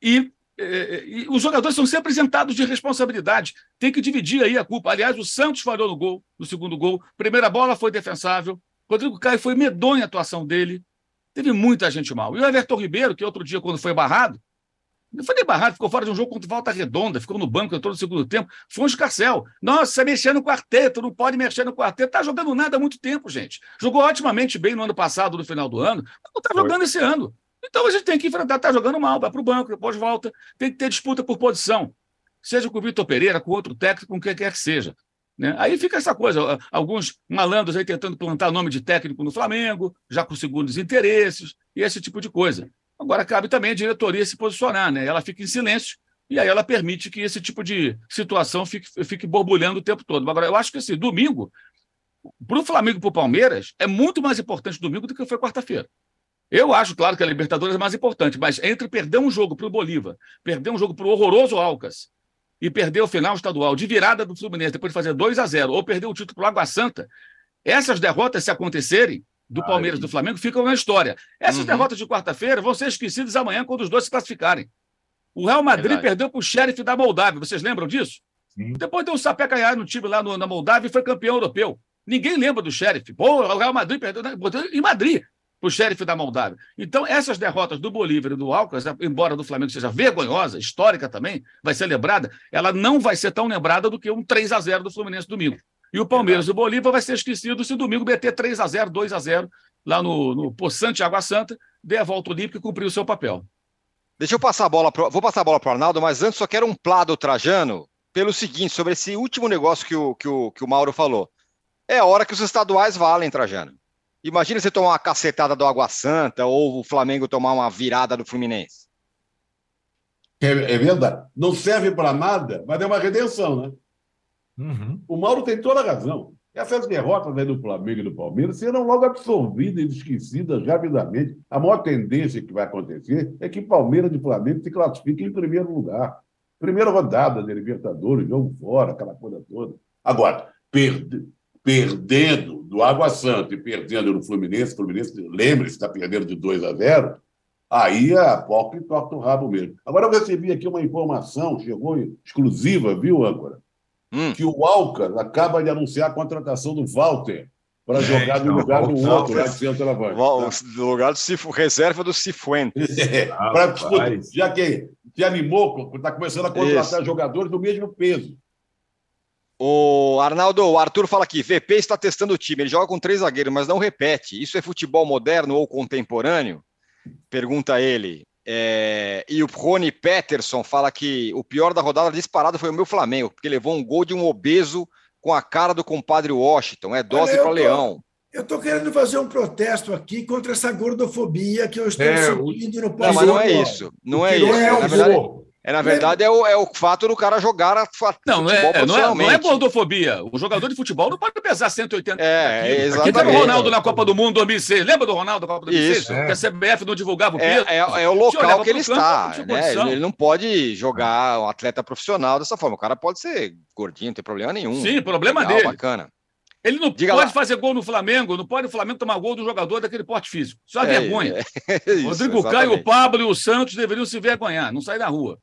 E é, é, os jogadores são sempre isentados de responsabilidade. Tem que dividir aí a culpa. Aliás, o Santos falhou no gol, no segundo gol. Primeira bola foi defensável. Rodrigo Caio foi medonha a atuação dele. Teve muita gente mal. E o Everton Ribeiro, que outro dia, quando foi barrado, não foi nem barrado, ficou fora de um jogo contra Volta Redonda, ficou no banco todo o segundo tempo. Foi um escarcel. Nossa, mexer no quarteto, não pode mexer no quarteto. Tá jogando nada há muito tempo, gente. Jogou otimamente bem no ano passado, no final do ano, mas não tá jogando esse ano. Então a gente tem que enfrentar, tá jogando mal, vai para o banco, depois volta. Tem que ter disputa por posição. Seja com o Vitor Pereira, com outro técnico, com quem quer que seja. Né? Aí fica essa coisa, alguns malandros aí tentando plantar nome de técnico no Flamengo, já com segundos interesses, e esse tipo de coisa. Agora cabe também a diretoria se posicionar, né? Ela fica em silêncio e aí ela permite que esse tipo de situação fique, fique borbulhando o tempo todo. Agora, eu acho que assim, domingo, para o Flamengo e para o Palmeiras, é muito mais importante domingo do que foi quarta-feira. Eu acho, claro, que a Libertadores é mais importante, mas entre perder um jogo para o Bolívar, perder um jogo para o horroroso Alcas e perder o final estadual de virada do Fluminense, depois de fazer 2 a 0 ou perder o título para o Água Santa, essas derrotas, se acontecerem, do Palmeiras e do Flamengo, ficam na história. Essas uhum. derrotas de quarta-feira vão ser esquecidas amanhã quando os dois se classificarem. O Real Madrid Verdade. perdeu para o Sheriff da Moldávia, vocês lembram disso? Sim. Depois deu um sapé canhar no time lá no, na Moldávia e foi campeão europeu. Ninguém lembra do Sheriff. Pô, o Real Madrid perdeu em Madrid para o xerife da Moldávia. Então, essas derrotas do Bolívar e do Alcas, embora do Flamengo seja vergonhosa, histórica também, vai ser lembrada, ela não vai ser tão lembrada do que um 3 a 0 do Fluminense domingo. E o Palmeiras e o Bolívar vai ser esquecido se domingo meter 3 a 0 2 a 0 lá no, no Poçante Água Santa, dê a volta olímpica e cumprir o seu papel. Deixa eu passar a bola pro, vou passar a bola para o Arnaldo, mas antes só quero um plá do Trajano pelo seguinte, sobre esse último negócio que o, que o, que o Mauro falou. É hora que os estaduais valem, Trajano. Imagina você tomar uma cacetada do Água Santa ou o Flamengo tomar uma virada do Fluminense. É, é verdade. Não serve para nada, mas é uma redenção, né? Uhum. O Mauro tem toda a razão. Essas derrotas aí do Flamengo e do Palmeiras serão logo absorvidas e esquecidas rapidamente. A maior tendência que vai acontecer é que Palmeiras e Flamengo se classifiquem em primeiro lugar. Primeira rodada da Libertadores, jogo fora, aquela coisa toda. Agora, perde, perdendo do Água Santa e perdendo no Fluminense, Fluminense, lembre-se, está perdendo de 2 a 0, aí a POC toca o rabo mesmo. Agora eu recebi aqui uma informação, chegou exclusiva, viu, Âncora? Hum. Que o Alcas acaba de anunciar a contratação do Walter para jogar no então, lugar do outro, lá de centroavante. No lugar do Cif, reserva do Cifuentes. É, pra, já que te animou, está começando a contratar Isso. jogadores do mesmo peso. O Arnaldo, o Arthur fala aqui: VP está testando o time. Ele joga com três zagueiros, mas não repete. Isso é futebol moderno ou contemporâneo? Pergunta ele. É... E o Rony Peterson fala que o pior da rodada disparado foi o meu Flamengo, porque levou um gol de um obeso com a cara do compadre Washington. É dose para Leão. Eu estou querendo fazer um protesto aqui contra essa gordofobia que eu estou é, sentindo no país. Não, mas não é isso. Não é isso. É, na verdade, é, na verdade, é o, é o fato do cara jogar a não, não é, não, é, não é gordofobia. O jogador de futebol não pode pesar 180 é, quilos. Aqui teve o Ronaldo na Copa do Mundo 2006. Lembra do Ronaldo na Copa do 2006? Isso, é. Que a CBF não divulgava o peso. É, é, é o local que ele está. Né? Ele não pode jogar um atleta profissional dessa forma. O cara pode ser gordinho, não tem problema nenhum. Sim, problema Legal, dele. Bacana. Ele não Diga pode lá. fazer gol no Flamengo, não pode o Flamengo tomar gol do jogador daquele porte físico. Só é, vergonha. É, é isso, Rodrigo exatamente. Caio, o Pablo e o Santos deveriam se vergonhar, não sair na rua.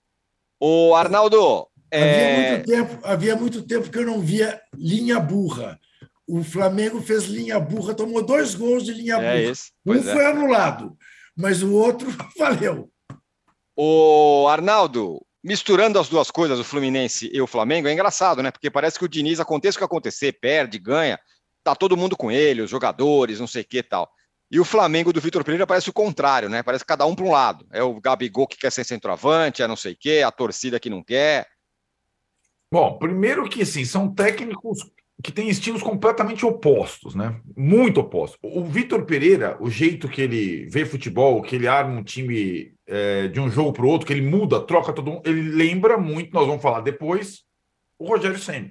O Arnaldo. É... Havia, muito tempo, havia muito tempo que eu não via linha burra. O Flamengo fez linha burra, tomou dois gols de linha é burra. um é. foi anulado, mas o outro valeu. O Arnaldo, misturando as duas coisas, o Fluminense e o Flamengo, é engraçado, né? Porque parece que o Diniz, aconteça o que acontecer, perde, ganha, tá todo mundo com ele, os jogadores, não sei o que tal. E o Flamengo do Vitor Pereira parece o contrário, né? Parece cada um para um lado. É o Gabigol que quer ser centroavante, é não sei o quê, a torcida que não quer. Bom, primeiro que assim, são técnicos que têm estilos completamente opostos, né? Muito opostos. O Vitor Pereira, o jeito que ele vê futebol, que ele arma um time é, de um jogo para o outro, que ele muda, troca todo mundo, ele lembra muito, nós vamos falar depois, o Rogério Senna.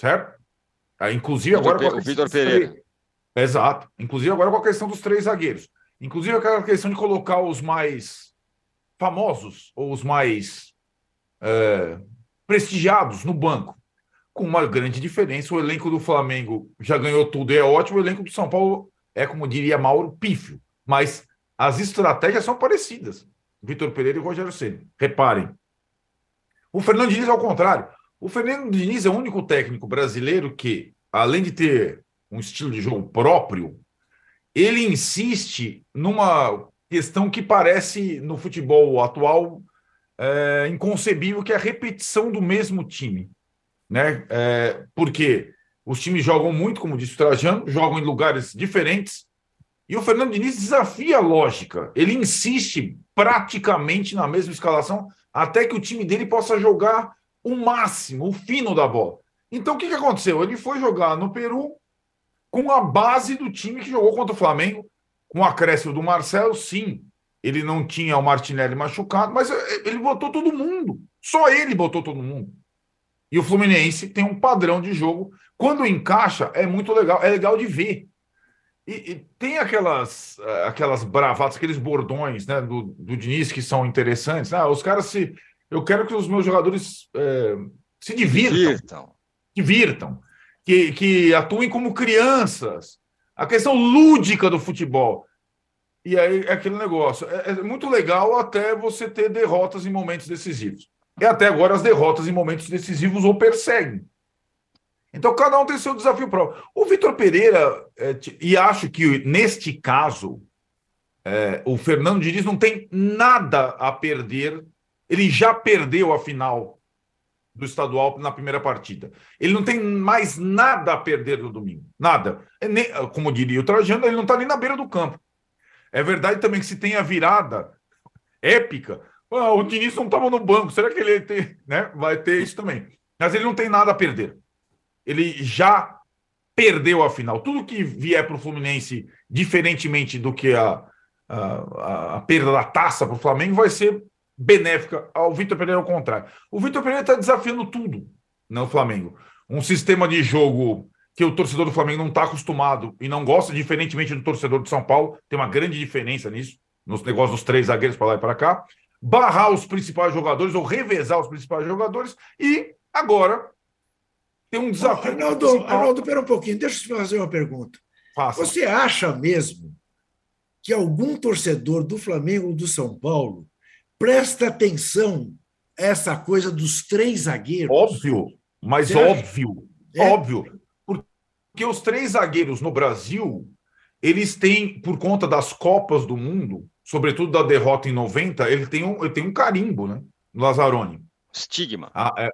Certo? Ah, inclusive agora. O Vitor Pereira. Exato. Inclusive agora com a questão dos três zagueiros. Inclusive aquela questão de colocar os mais famosos ou os mais é, prestigiados no banco. Com uma grande diferença, o elenco do Flamengo já ganhou tudo e é ótimo, o elenco do São Paulo é, como diria Mauro, pífio. Mas as estratégias são parecidas. Vitor Pereira e Rogério Ceni. Reparem. O Fernando Diniz, ao contrário. O Fernando Diniz é o único técnico brasileiro que, além de ter um estilo de jogo próprio, ele insiste numa questão que parece, no futebol atual, é, inconcebível, que é a repetição do mesmo time. Né? É, porque os times jogam muito, como disse o Trajano, jogam em lugares diferentes, e o Fernando Diniz desafia a lógica. Ele insiste praticamente na mesma escalação, até que o time dele possa jogar o máximo, o fino da bola. Então, o que, que aconteceu? Ele foi jogar no Peru com a base do time que jogou contra o Flamengo, com o acréscimo do Marcelo, sim. Ele não tinha o Martinelli machucado, mas ele botou todo mundo. Só ele botou todo mundo. E o Fluminense tem um padrão de jogo. Quando encaixa, é muito legal. É legal de ver. E, e tem aquelas, aquelas bravatas, aqueles bordões né, do, do Diniz que são interessantes. Ah, os caras se. Eu quero que os meus jogadores é, se divirtam. Divirtam. divirtam que, que atuem como crianças. A questão lúdica do futebol. E aí é aquele negócio. É, é, muito legal até você ter derrotas em momentos decisivos. E até agora as derrotas em momentos decisivos o perseguem. Então cada um tem seu desafio próprio. O Vitor Pereira, é, e acho que neste caso, é, o Fernando Diniz não tem nada a perder. Ele já perdeu a final do estadual na primeira partida. Ele não tem mais nada a perder no domingo. Nada. É como diria o Trajano, ele não está nem na beira do campo. É verdade também que se tem a virada, épica. Ah, o Diniz não estava no banco, será que ele tem, né? vai ter isso também? Mas ele não tem nada a perder. Ele já perdeu a final. Tudo que vier para o Fluminense, diferentemente do que a, a, a perda da taça para o Flamengo, vai ser benéfica ao Vitor Pereira, ao contrário. O Vitor Pereira está desafiando tudo no Flamengo. Um sistema de jogo que o torcedor do Flamengo não está acostumado e não gosta, diferentemente do torcedor de São Paulo. Tem uma grande diferença nisso, nos negócios dos três zagueiros para lá e para cá. Barrar os principais jogadores ou revezar os principais jogadores. E agora tem um desafio. Arnaldo, Arnaldo, pera um pouquinho, deixa eu te fazer uma pergunta. Faça. Você acha mesmo que algum torcedor do Flamengo ou do São Paulo presta atenção a essa coisa dos três zagueiros? Óbvio, mas Você óbvio, é? óbvio. Porque os três zagueiros no Brasil, eles têm, por conta das Copas do Mundo, sobretudo da derrota em 90, ele tem um, ele tem um carimbo, né? Lazzaroni. Estigma. Ah, é,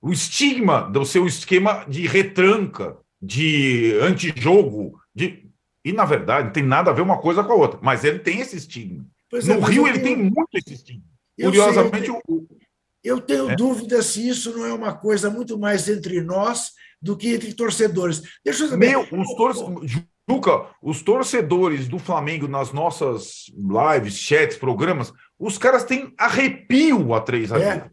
o estigma do seu esquema de retranca, de antijogo, de... e na verdade não tem nada a ver uma coisa com a outra, mas ele tem esse estigma. Pois no é, Rio ele tenho... tem muito esse estigma. Curiosamente, sei, eu tenho, eu tenho é. dúvida se isso não é uma coisa muito mais entre nós do que entre torcedores. Deixa eu saber. Meu, os torcedores. Juca, os torcedores do Flamengo nas nossas lives, chats, programas, os caras têm arrepio a três a é.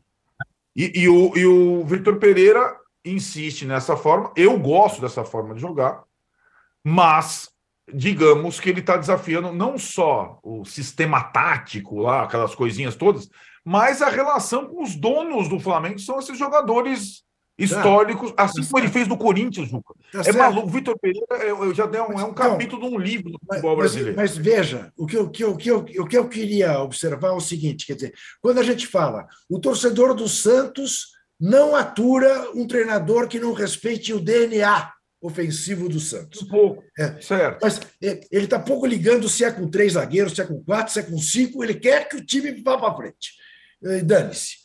E, e, o, e o Vitor Pereira insiste nessa forma. Eu gosto dessa forma de jogar, mas digamos que ele está desafiando não só o sistema tático lá, aquelas coisinhas todas, mas a relação com os donos do Flamengo, que são esses jogadores históricos, tá. assim como ele fez do Corinthians, Juca. Tá é certo. maluco. Vitor Pereira eu, já dei um, é um capítulo de um livro do futebol mas, brasileiro. Mas, veja, o que, eu, que, eu, que, eu, o que eu queria observar é o seguinte: quer dizer, quando a gente fala, o torcedor do Santos não atura um treinador que não respeite o DNA ofensivo do Santos. Um pouco. É. Certo. Mas é, ele está pouco ligando se é com três zagueiros, se é com quatro, se é com cinco, ele quer que o time vá para frente. Dane-se.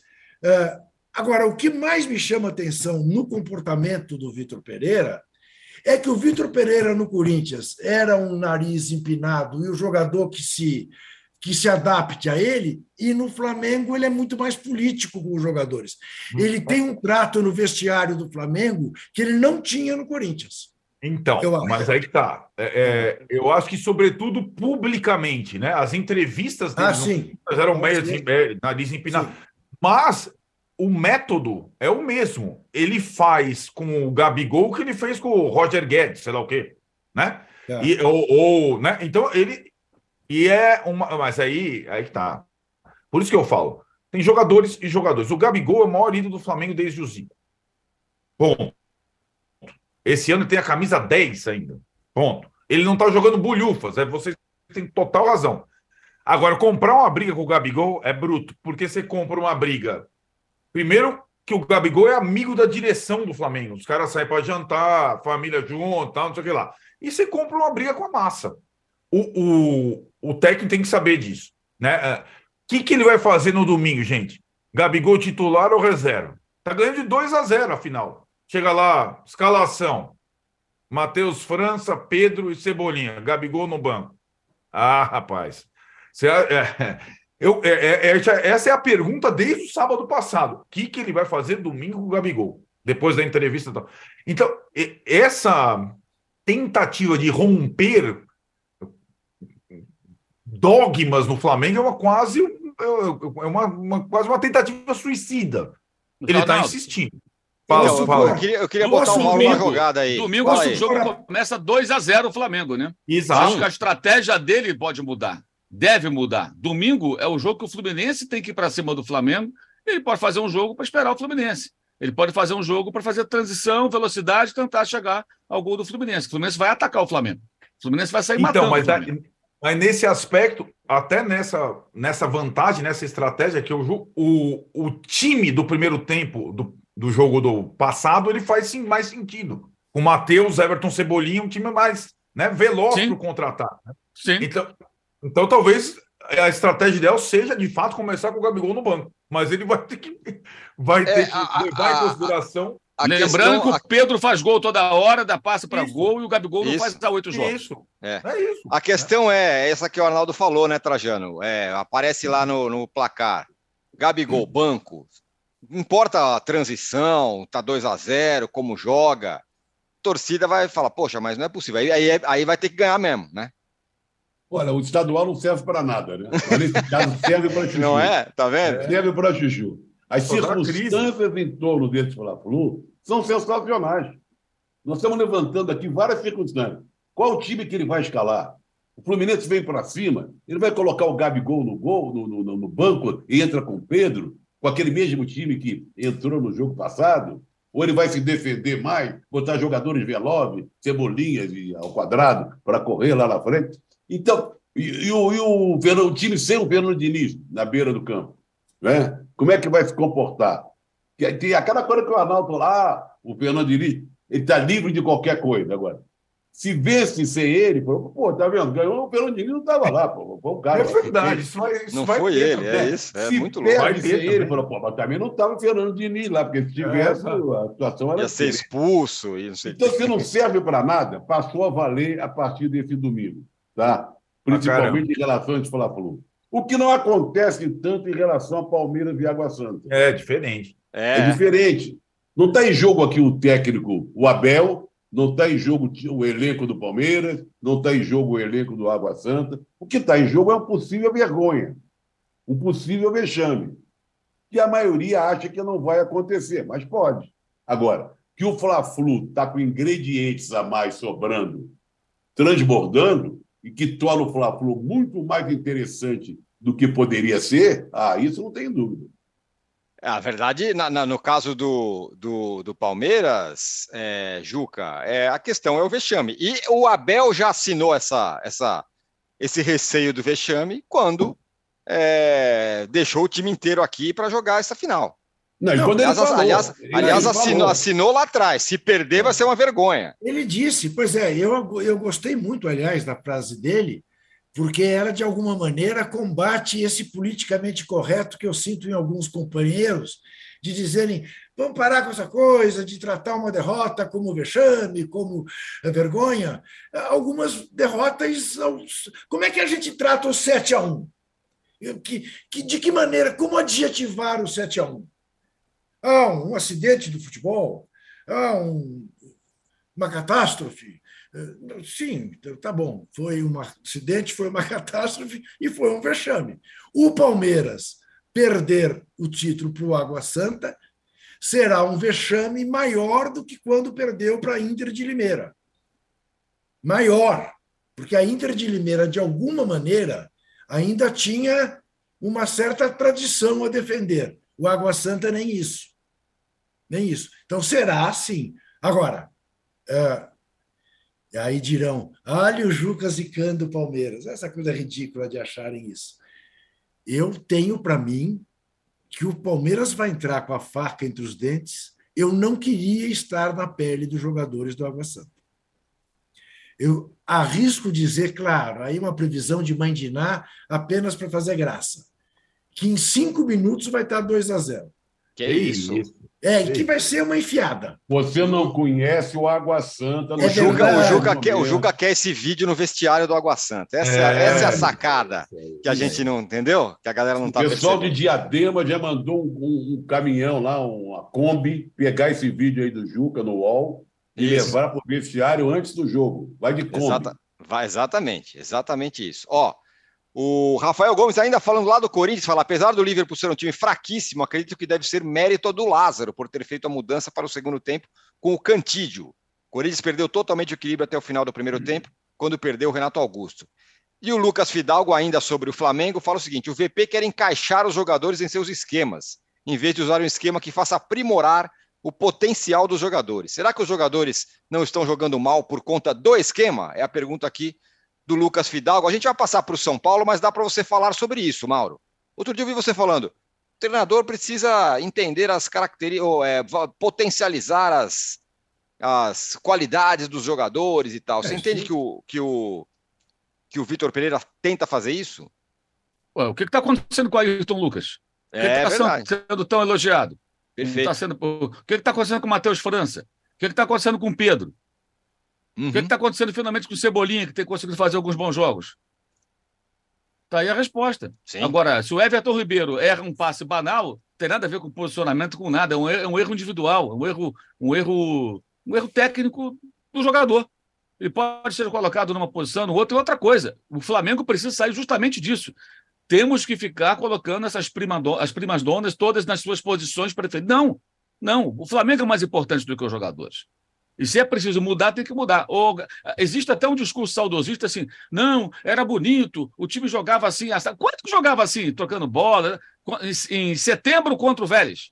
É, Agora, o que mais me chama atenção no comportamento do Vitor Pereira é que o Vitor Pereira no Corinthians era um nariz empinado e o jogador que se que se adapte a ele, e no Flamengo ele é muito mais político com os jogadores. Ele tem um trato no vestiário do Flamengo que ele não tinha no Corinthians. Então, mas aí que tá. É, é, eu acho que, sobretudo, publicamente, né? As entrevistas dele ah, sim. eram meio é, nariz empinado. Mas o método é o mesmo. Ele faz com o Gabigol que ele fez com o Roger Guedes, sei lá o quê, né? É. E, ou, ou, né? Então ele e é uma, mas aí aí tá. Por isso que eu falo, tem jogadores e jogadores. O Gabigol é o maior ídolo do Flamengo desde o Zico. Ponto. Esse ano tem a camisa 10 ainda. Ponto. Ele não tá jogando bulhufas, é vocês têm total razão. Agora, comprar uma briga com o Gabigol é bruto, porque você compra uma briga Primeiro, que o Gabigol é amigo da direção do Flamengo. Os caras saem para jantar, família junto, tal, não sei o que lá. E você compra uma briga com a massa. O, o, o técnico tem que saber disso. Né? O é, que, que ele vai fazer no domingo, gente? Gabigol titular ou reserva? Tá ganhando de 2 a 0 a final. Chega lá, escalação. Matheus França, Pedro e Cebolinha. Gabigol no banco. Ah, rapaz. Você, é, eu, é, é, é, essa é a pergunta desde o sábado passado. O que, que ele vai fazer domingo com o Gabigol? Depois da entrevista. Então, essa tentativa de romper dogmas no Flamengo é uma quase, é uma, uma quase uma tentativa suicida. Ele está insistindo. Fala, eu, fala. eu queria, eu queria botar uma domingo, jogada aí. Domingo o jogo começa 2 a 0 o Flamengo, né? Exato. Acho que a estratégia dele pode mudar deve mudar. Domingo é o jogo que o Fluminense tem que ir para cima do Flamengo. Ele pode fazer um jogo para esperar o Fluminense. Ele pode fazer um jogo para fazer transição, velocidade, tentar chegar ao gol do Fluminense. O Fluminense vai atacar o Flamengo. O Fluminense vai sair então, matando. Mas, mas nesse aspecto, até nessa, nessa vantagem, nessa estratégia, que o, o, o time do primeiro tempo do, do jogo do passado, ele faz sim, mais sentido. Com Matheus, Everton Cebolinha, um time mais né, veloz para o contra-ataque. Né? Sim. Então, então, talvez a estratégia ideal seja, de fato, começar com o Gabigol no banco. Mas ele vai ter que, vai ter é, que a, levar a, em consideração a Lembrando questão, que o Pedro faz gol toda hora, dá passe para gol e o Gabigol não isso. faz há oito jogos. Isso. É. é. isso. A questão é essa que o Arnaldo falou, né, Trajano? É, aparece lá no, no placar. Gabigol, banco. Não importa a transição, tá 2 a 0 como joga. A torcida vai falar, poxa, mas não é possível. Aí, aí, aí vai ter que ganhar mesmo, né? Olha, o estadual não serve para nada, né? Mas nesse caso serve para chuchu. Não é? Tá vendo? Serve para chuchu. As circunstâncias em torno desse Fla-Flu são sensacionais. Nós estamos levantando aqui várias circunstâncias. Qual o time que ele vai escalar? O Fluminense vem para cima, ele vai colocar o Gabigol no gol, no, no, no, banco e entra com o Pedro, com aquele mesmo time que entrou no jogo passado? Ou ele vai se defender mais, botar jogadores velozes, cebolinhas e ao quadrado para correr lá na frente? Então, e, e, o, e o, o, time sem o Fernando Diniz na beira do campo? Né? Como é que vai se comportar? Tem aquela coisa que o Arnaldo lá, o Fernando Diniz, ele está livre de qualquer coisa agora. Se vesse ser ele, pô, tá vendo? Ganhou o Fernando Diniz, não estava lá, pô. Foi um cara. É verdade, isso vai, isso não vai foi ele, é isso. É se muito louco. Se ser ele, falou, pô, mas também não estava o Fernando Diniz lá, porque se tivesse, é, a situação era. Ia ser expulso e não sei Então, se não serve para nada, passou a valer a partir desse domingo tá? Principalmente ah, em relação a falar Flu. O que não acontece tanto em relação a Palmeiras e Água Santa. É diferente. É, é diferente. Não está em jogo aqui o técnico, o Abel, não está em jogo o elenco do Palmeiras, não está em jogo o elenco do Água Santa. O que está em jogo é uma possível vergonha, um possível vexame, que a maioria acha que não vai acontecer, mas pode. Agora, que o Fla-Flu está com ingredientes a mais sobrando, transbordando, e que torna o Fla-Flu muito mais interessante do que poderia ser, ah, isso não tem dúvida. A verdade, na, na, no caso do, do, do Palmeiras, é, Juca, é, a questão é o vexame. E o Abel já assinou essa, essa, esse receio do vexame quando é, deixou o time inteiro aqui para jogar essa final. Não, não, aliás, falou, aliás, aliás assinou, assinou, lá atrás. Se perder, vai ser uma vergonha. Ele disse, pois é, eu, eu gostei muito, aliás, da frase dele, porque ela, de alguma maneira, combate esse politicamente correto que eu sinto em alguns companheiros, de dizerem vamos parar com essa coisa de tratar uma derrota como vexame, como vergonha. Algumas derrotas. Como é que a gente trata o 7 a 1 que, que, de que maneira, como adjetivar o 7 a 1 ah, um acidente do futebol, ah, um, uma catástrofe. Eh, sim, tá bom. Foi um acidente, foi uma catástrofe e foi um vexame. O Palmeiras perder o título para o Água Santa será um vexame maior do que quando perdeu para a Inter de Limeira. Maior, porque a Inter de Limeira, de alguma maneira, ainda tinha uma certa tradição a defender. O Água Santa nem isso nem isso. Então será assim. Agora, é, aí dirão, olha o Juca zicando o Palmeiras. Essa coisa ridícula de acharem isso. Eu tenho para mim que o Palmeiras vai entrar com a faca entre os dentes. Eu não queria estar na pele dos jogadores do Água Santa. Eu arrisco dizer, claro, aí uma previsão de mãe Diná apenas para fazer graça, que em cinco minutos vai estar 2 a 0. Que é isso? isso. É, que vai ser uma enfiada. Você não conhece o Água Santa. É o, Juca, o, Juca quer, o Juca quer esse vídeo no vestiário do Água Santa. Essa é, essa é a sacada que a gente não entendeu, que a galera não está O pessoal percebendo. de Diadema já mandou um, um, um, caminhão lá, uma Kombi, pegar esse vídeo aí do Juca no UOL e isso. levar para o vestiário antes do jogo. Vai de Kombi. Exata, vai, exatamente, exatamente isso. Ó, o Rafael Gomes, ainda falando lá do Corinthians, fala: apesar do Liverpool ser um time fraquíssimo, acredito que deve ser mérito do Lázaro por ter feito a mudança para o segundo tempo com o Cantídio. O Corinthians perdeu totalmente o equilíbrio até o final do primeiro uhum. tempo, quando perdeu o Renato Augusto. E o Lucas Fidalgo, ainda sobre o Flamengo, fala o seguinte: o VP quer encaixar os jogadores em seus esquemas, em vez de usar um esquema que faça aprimorar o potencial dos jogadores. Será que os jogadores não estão jogando mal por conta do esquema? É a pergunta aqui do Lucas Fidalgo. A gente vai passar para o São Paulo, mas dá para você falar sobre isso, Mauro. Outro dia eu vi você falando, o treinador precisa entender as características, ou, é, potencializar as, as qualidades dos jogadores e tal. Você é, entende que o, que o, que o Vitor Pereira tenta fazer isso? Ué, o que está acontecendo com o Ayrton Lucas? Por que está é sendo tão elogiado? Perfeito. Tá sendo... O que está acontecendo com o Matheus França? O que está acontecendo com o Pedro? Uhum. O que está acontecendo finalmente com o Cebolinha, que tem conseguido fazer alguns bons jogos? Tá aí a resposta. Sim. Agora, se o Everton Ribeiro erra um passe banal, tem nada a ver com posicionamento, com nada. É um erro, é um erro individual, é um erro, um erro, um erro técnico do jogador. Ele pode ser colocado numa posição, no outro, e outra coisa. O Flamengo precisa sair justamente disso. Temos que ficar colocando essas prima, as primas donas todas nas suas posições preferidas. Não, não. O Flamengo é mais importante do que os jogadores. E se é preciso mudar, tem que mudar. Ou, existe até um discurso saudosista assim: não, era bonito, o time jogava assim. Quanto que jogava assim, trocando bola? Em setembro contra o Vélez.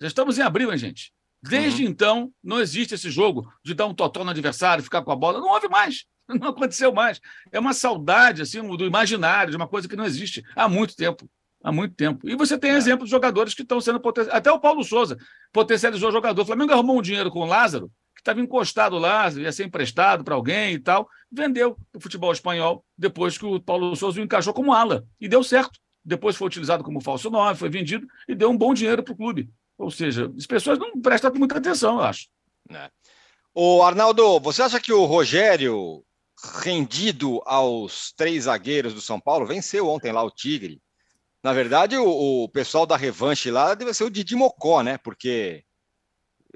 Já estamos em abril, hein, gente? Desde uhum. então, não existe esse jogo de dar um totó no adversário, ficar com a bola. Não houve mais. Não aconteceu mais. É uma saudade assim do imaginário, de uma coisa que não existe há muito tempo. Há muito tempo. E você tem é. exemplos de jogadores que estão sendo potencializados. Até o Paulo Souza potencializou o jogador. O Flamengo arrumou um dinheiro com o Lázaro, estava encostado lá, ia ser emprestado para alguém e tal. Vendeu o futebol espanhol depois que o Paulo Souza o encaixou como ala. E deu certo. Depois foi utilizado como falso nove, foi vendido e deu um bom dinheiro para o clube. Ou seja, as pessoas não prestam muita atenção, eu acho. É. O Arnaldo, você acha que o Rogério, rendido aos três zagueiros do São Paulo, venceu ontem lá o Tigre? Na verdade, o, o pessoal da revanche lá deve ser o Didi Mocó, né? Porque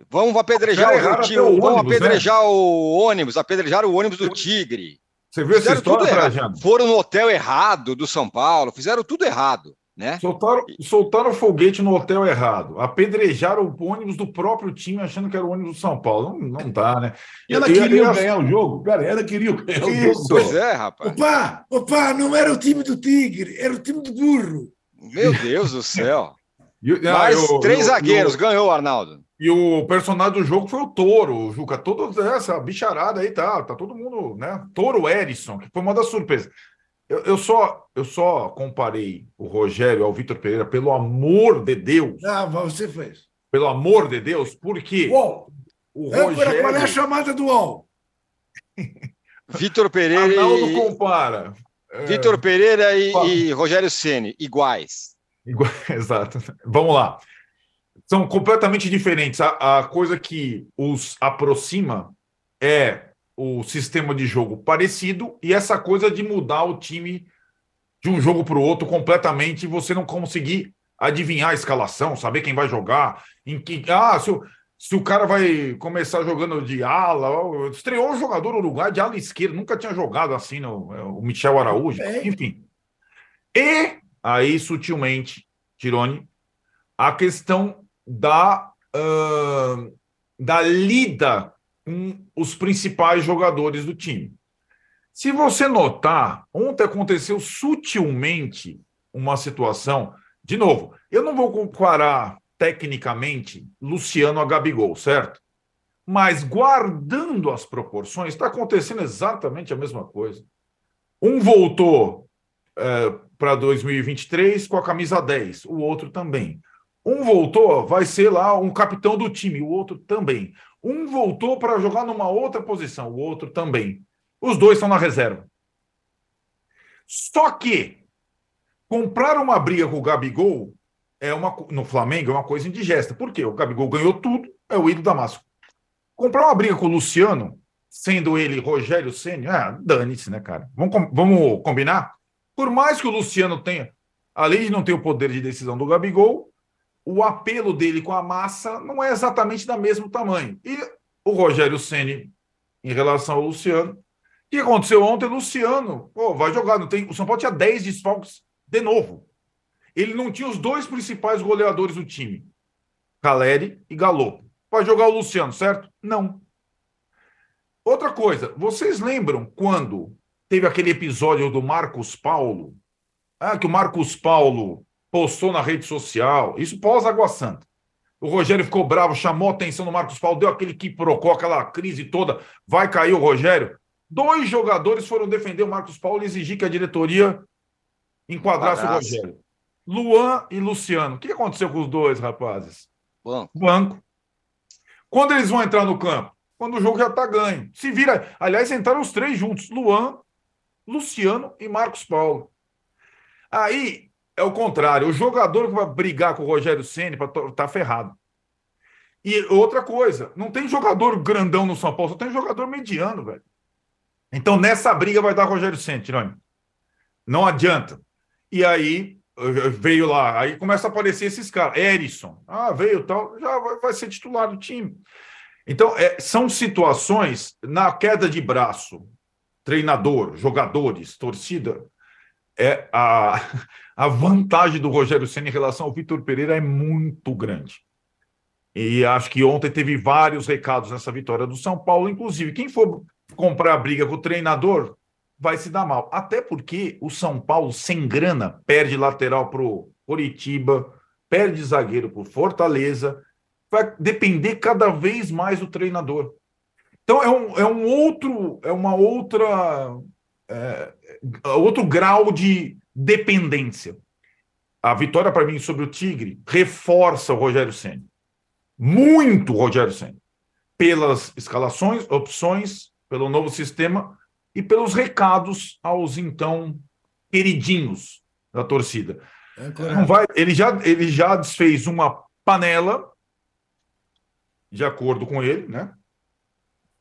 vamos apedrejar o, tio, vamos ônibus, apedrejar né? o ônibus, apedrejar o ônibus do Tigre. Você viu fizeram essa história, tudo Foram no hotel errado do São Paulo, fizeram tudo errado né? Soltaram, soltaram foguete no hotel errado, apedrejaram o ônibus do próprio time achando que era o ônibus do São Paulo. Não, não dá, né? E ela queria ganhar o jogo. Pera, ela queria ganhar o jogo. Pois é, rapaz. Opa, opa, não era o time do Tigre, era o time do burro. Meu Deus do céu. Mas eu, três eu, zagueiros, eu, ganhou, Arnaldo. E o personagem do jogo foi o Toro, Juca. Toda essa bicharada aí tá, tá todo mundo, né? Toro Erisson, que foi uma das surpresas. Eu, eu, só, eu só comparei o Rogério ao Vitor Pereira, pelo amor de Deus. Ah, você fez. Pelo amor de Deus, porque UOL. o Rogério... Qual é a chamada do UOL? Vitor Pereira Arnaldo e... compara. Vitor é... Pereira e, e Rogério Ceni iguais. Igual... Exato. Vamos lá. São completamente diferentes. A, a coisa que os aproxima é o sistema de jogo parecido e essa coisa de mudar o time de um jogo para o outro completamente e você não conseguir adivinhar a escalação, saber quem vai jogar, em que ah, se o, se o cara vai começar jogando de ala, estreou um jogador uruguai de ala esquerda, nunca tinha jogado assim no, é, o Michel Araújo, enfim. E aí sutilmente, Tirone, a questão da uh, da lida com os principais jogadores do time. Se você notar, ontem aconteceu sutilmente uma situação. De novo, eu não vou comparar tecnicamente Luciano a Gabigol, certo? Mas guardando as proporções, está acontecendo exatamente a mesma coisa. Um voltou é, para 2023 com a camisa 10, o outro também. Um voltou, vai ser lá um capitão do time, o outro também. Um voltou para jogar numa outra posição, o outro também. Os dois estão na reserva. Só que comprar uma briga com o Gabigol é uma, no Flamengo é uma coisa indigesta. Por quê? O Gabigol ganhou tudo, é o ídolo da massa. Comprar uma briga com o Luciano, sendo ele Rogério Senna, ah, dane-se, né, cara? Vamos, vamos combinar? Por mais que o Luciano tenha, além de não ter o poder de decisão do Gabigol, o apelo dele com a massa não é exatamente da mesmo tamanho. E o Rogério Ceni em relação ao Luciano. O que aconteceu ontem? Luciano, pô, vai jogar. Não tem, o São Paulo tinha 10 desfalques de novo. Ele não tinha os dois principais goleadores do time, Caleri e Galo. Vai jogar o Luciano, certo? Não. Outra coisa, vocês lembram quando teve aquele episódio do Marcos Paulo? Ah, que o Marcos Paulo postou na rede social, isso pós-Água Santa. O Rogério ficou bravo, chamou a atenção do Marcos Paulo, deu aquele que procurou aquela crise toda, vai cair o Rogério. Dois jogadores foram defender o Marcos Paulo e exigir que a diretoria enquadrasse o Rogério. Luan e Luciano. O que aconteceu com os dois, rapazes? Banco. Banco. Quando eles vão entrar no campo? Quando o jogo já está ganho. Se vira. Aliás, entraram os três juntos: Luan, Luciano e Marcos Paulo. Aí é o contrário. O jogador que vai brigar com o Rogério Ceni tá ferrado. E outra coisa, não tem jogador grandão no São Paulo, só tem jogador mediano, velho. Então nessa briga vai dar Rogério Sentironi. Não adianta. E aí veio lá, aí começa a aparecer esses caras. Erisson, ah, veio tal, já vai, vai ser titular do time. Então, é, são situações na queda de braço, treinador, jogadores, torcida, é a, a vantagem do Rogério Senna em relação ao Vitor Pereira é muito grande. E acho que ontem teve vários recados nessa vitória do São Paulo, inclusive quem for comprar a briga com o treinador vai se dar mal. Até porque o São Paulo, sem grana, perde lateral para o Coritiba, perde zagueiro para Fortaleza, vai depender cada vez mais do treinador. Então é um, é um outro, é uma outra, é, outro grau de dependência. A vitória para mim sobre o Tigre reforça o Rogério Senna. Muito Rogério Senna. Pelas escalações, opções, pelo novo sistema e pelos recados aos então queridinhos da torcida. É Não vai, ele, já, ele já desfez uma panela, de acordo com ele, né?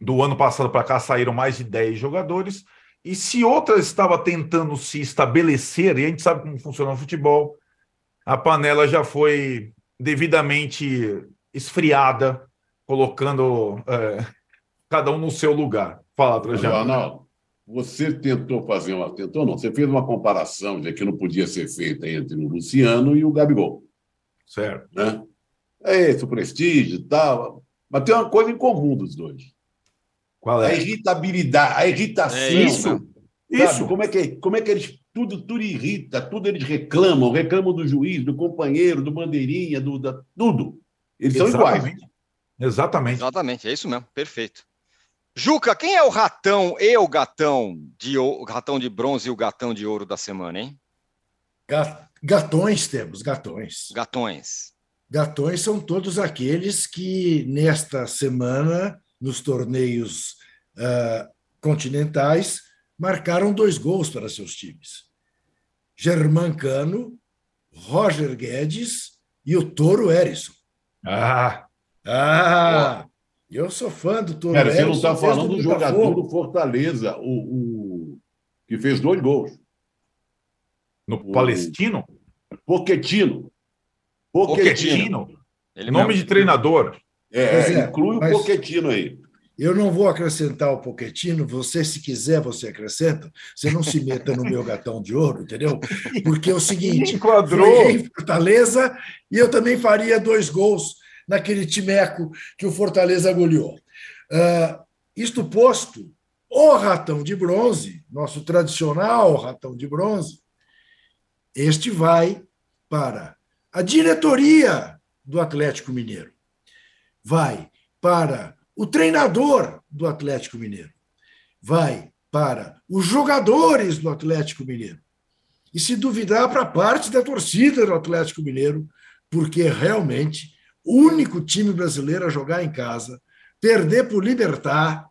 Do ano passado para cá saíram mais de 10 jogadores. E se outra estava tentando se estabelecer, e a gente sabe como funciona o futebol, a panela já foi devidamente esfriada, colocando é, cada um no seu lugar. Fala, Trajano. Arnaldo, você tentou fazer uma. Tentou não, você fez uma comparação de que não podia ser feita entre o Luciano e o Gabigol. Certo. Né? É esse o prestígio e tal. Mas tem uma coisa em comum dos dois. Qual é? A irritabilidade, a irritação. É isso. Isso. Como é, que, como é que eles. Tudo, tudo irrita, tudo eles reclamam, reclamam do juiz, do companheiro, do bandeirinha, do, da, tudo. Eles Exatamente. são iguais. Exatamente. Exatamente, é isso mesmo, perfeito. Juca, quem é o ratão e o gatão de o ratão de bronze e o gatão de ouro da semana, hein? Gatões temos, gatões. Gatões. Gatões são todos aqueles que, nesta semana, nos torneios uh, continentais, marcaram dois gols para seus times. Germancano, Roger Guedes e o Toro Erisson. Ah! Ah! Eu sou fã do Toro Erisson. Você não está falando do jogador do Fortaleza, o, o, que fez dois gols. No o, Palestino? Poquetino. Poquetino. Nome mesmo. de treinador. É, é inclui o Poquetino aí. Eu não vou acrescentar o Poquetino, você, se quiser, você acrescenta. Você não se meta no meu gatão de ouro, entendeu? Porque é o seguinte: Enquadrou. em Fortaleza e eu também faria dois gols naquele timeco que o Fortaleza goleou. Uh, isto posto, o ratão de bronze, nosso tradicional ratão de bronze, este vai para a diretoria do Atlético Mineiro, vai para o treinador do Atlético Mineiro, vai para os jogadores do Atlético Mineiro. E se duvidar, para parte da torcida do Atlético Mineiro, porque realmente o único time brasileiro a jogar em casa, perder por Libertar,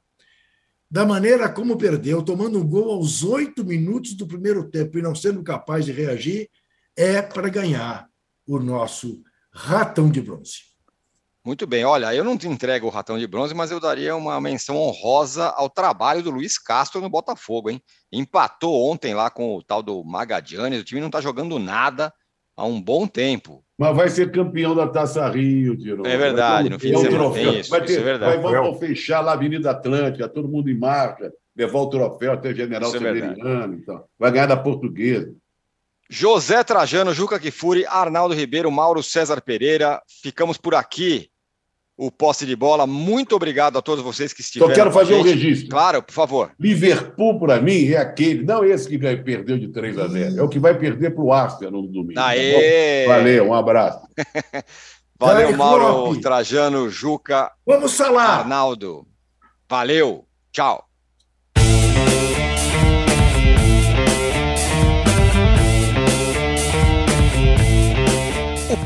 da maneira como perdeu, tomando um gol aos oito minutos do primeiro tempo e não sendo capaz de reagir, é para ganhar o nosso ratão de bronze. Muito bem, olha, eu não te entrego o ratão de bronze, mas eu daria uma menção honrosa ao trabalho do Luiz Castro no Botafogo, hein? Empatou ontem lá com o tal do Magadianes, o time não está jogando nada há um bom tempo. Mas vai ser campeão da Taça Rio, Tiro. É verdade, no fim de semana tem isso, vai ter, isso é verdade. Vai, fechar lá a Avenida Atlântica, todo mundo em marcha, levar o troféu até General é Severiano, então. vai ganhar da Portuguesa. José Trajano, Juca Kifuri, Arnaldo Ribeiro, Mauro César Pereira. Ficamos por aqui. O posse de bola. Muito obrigado a todos vocês que estiveram. Só quero fazer um registro. Claro, por favor. Liverpool, para mim, é aquele, não esse que perdeu de 3 a 0, é o que vai perder para o Arsenal no domingo. Tá Aê! Tá Valeu, um abraço. Valeu, Mauro, Trajano, Juca. Vamos falar. Arnaldo. Valeu. Tchau.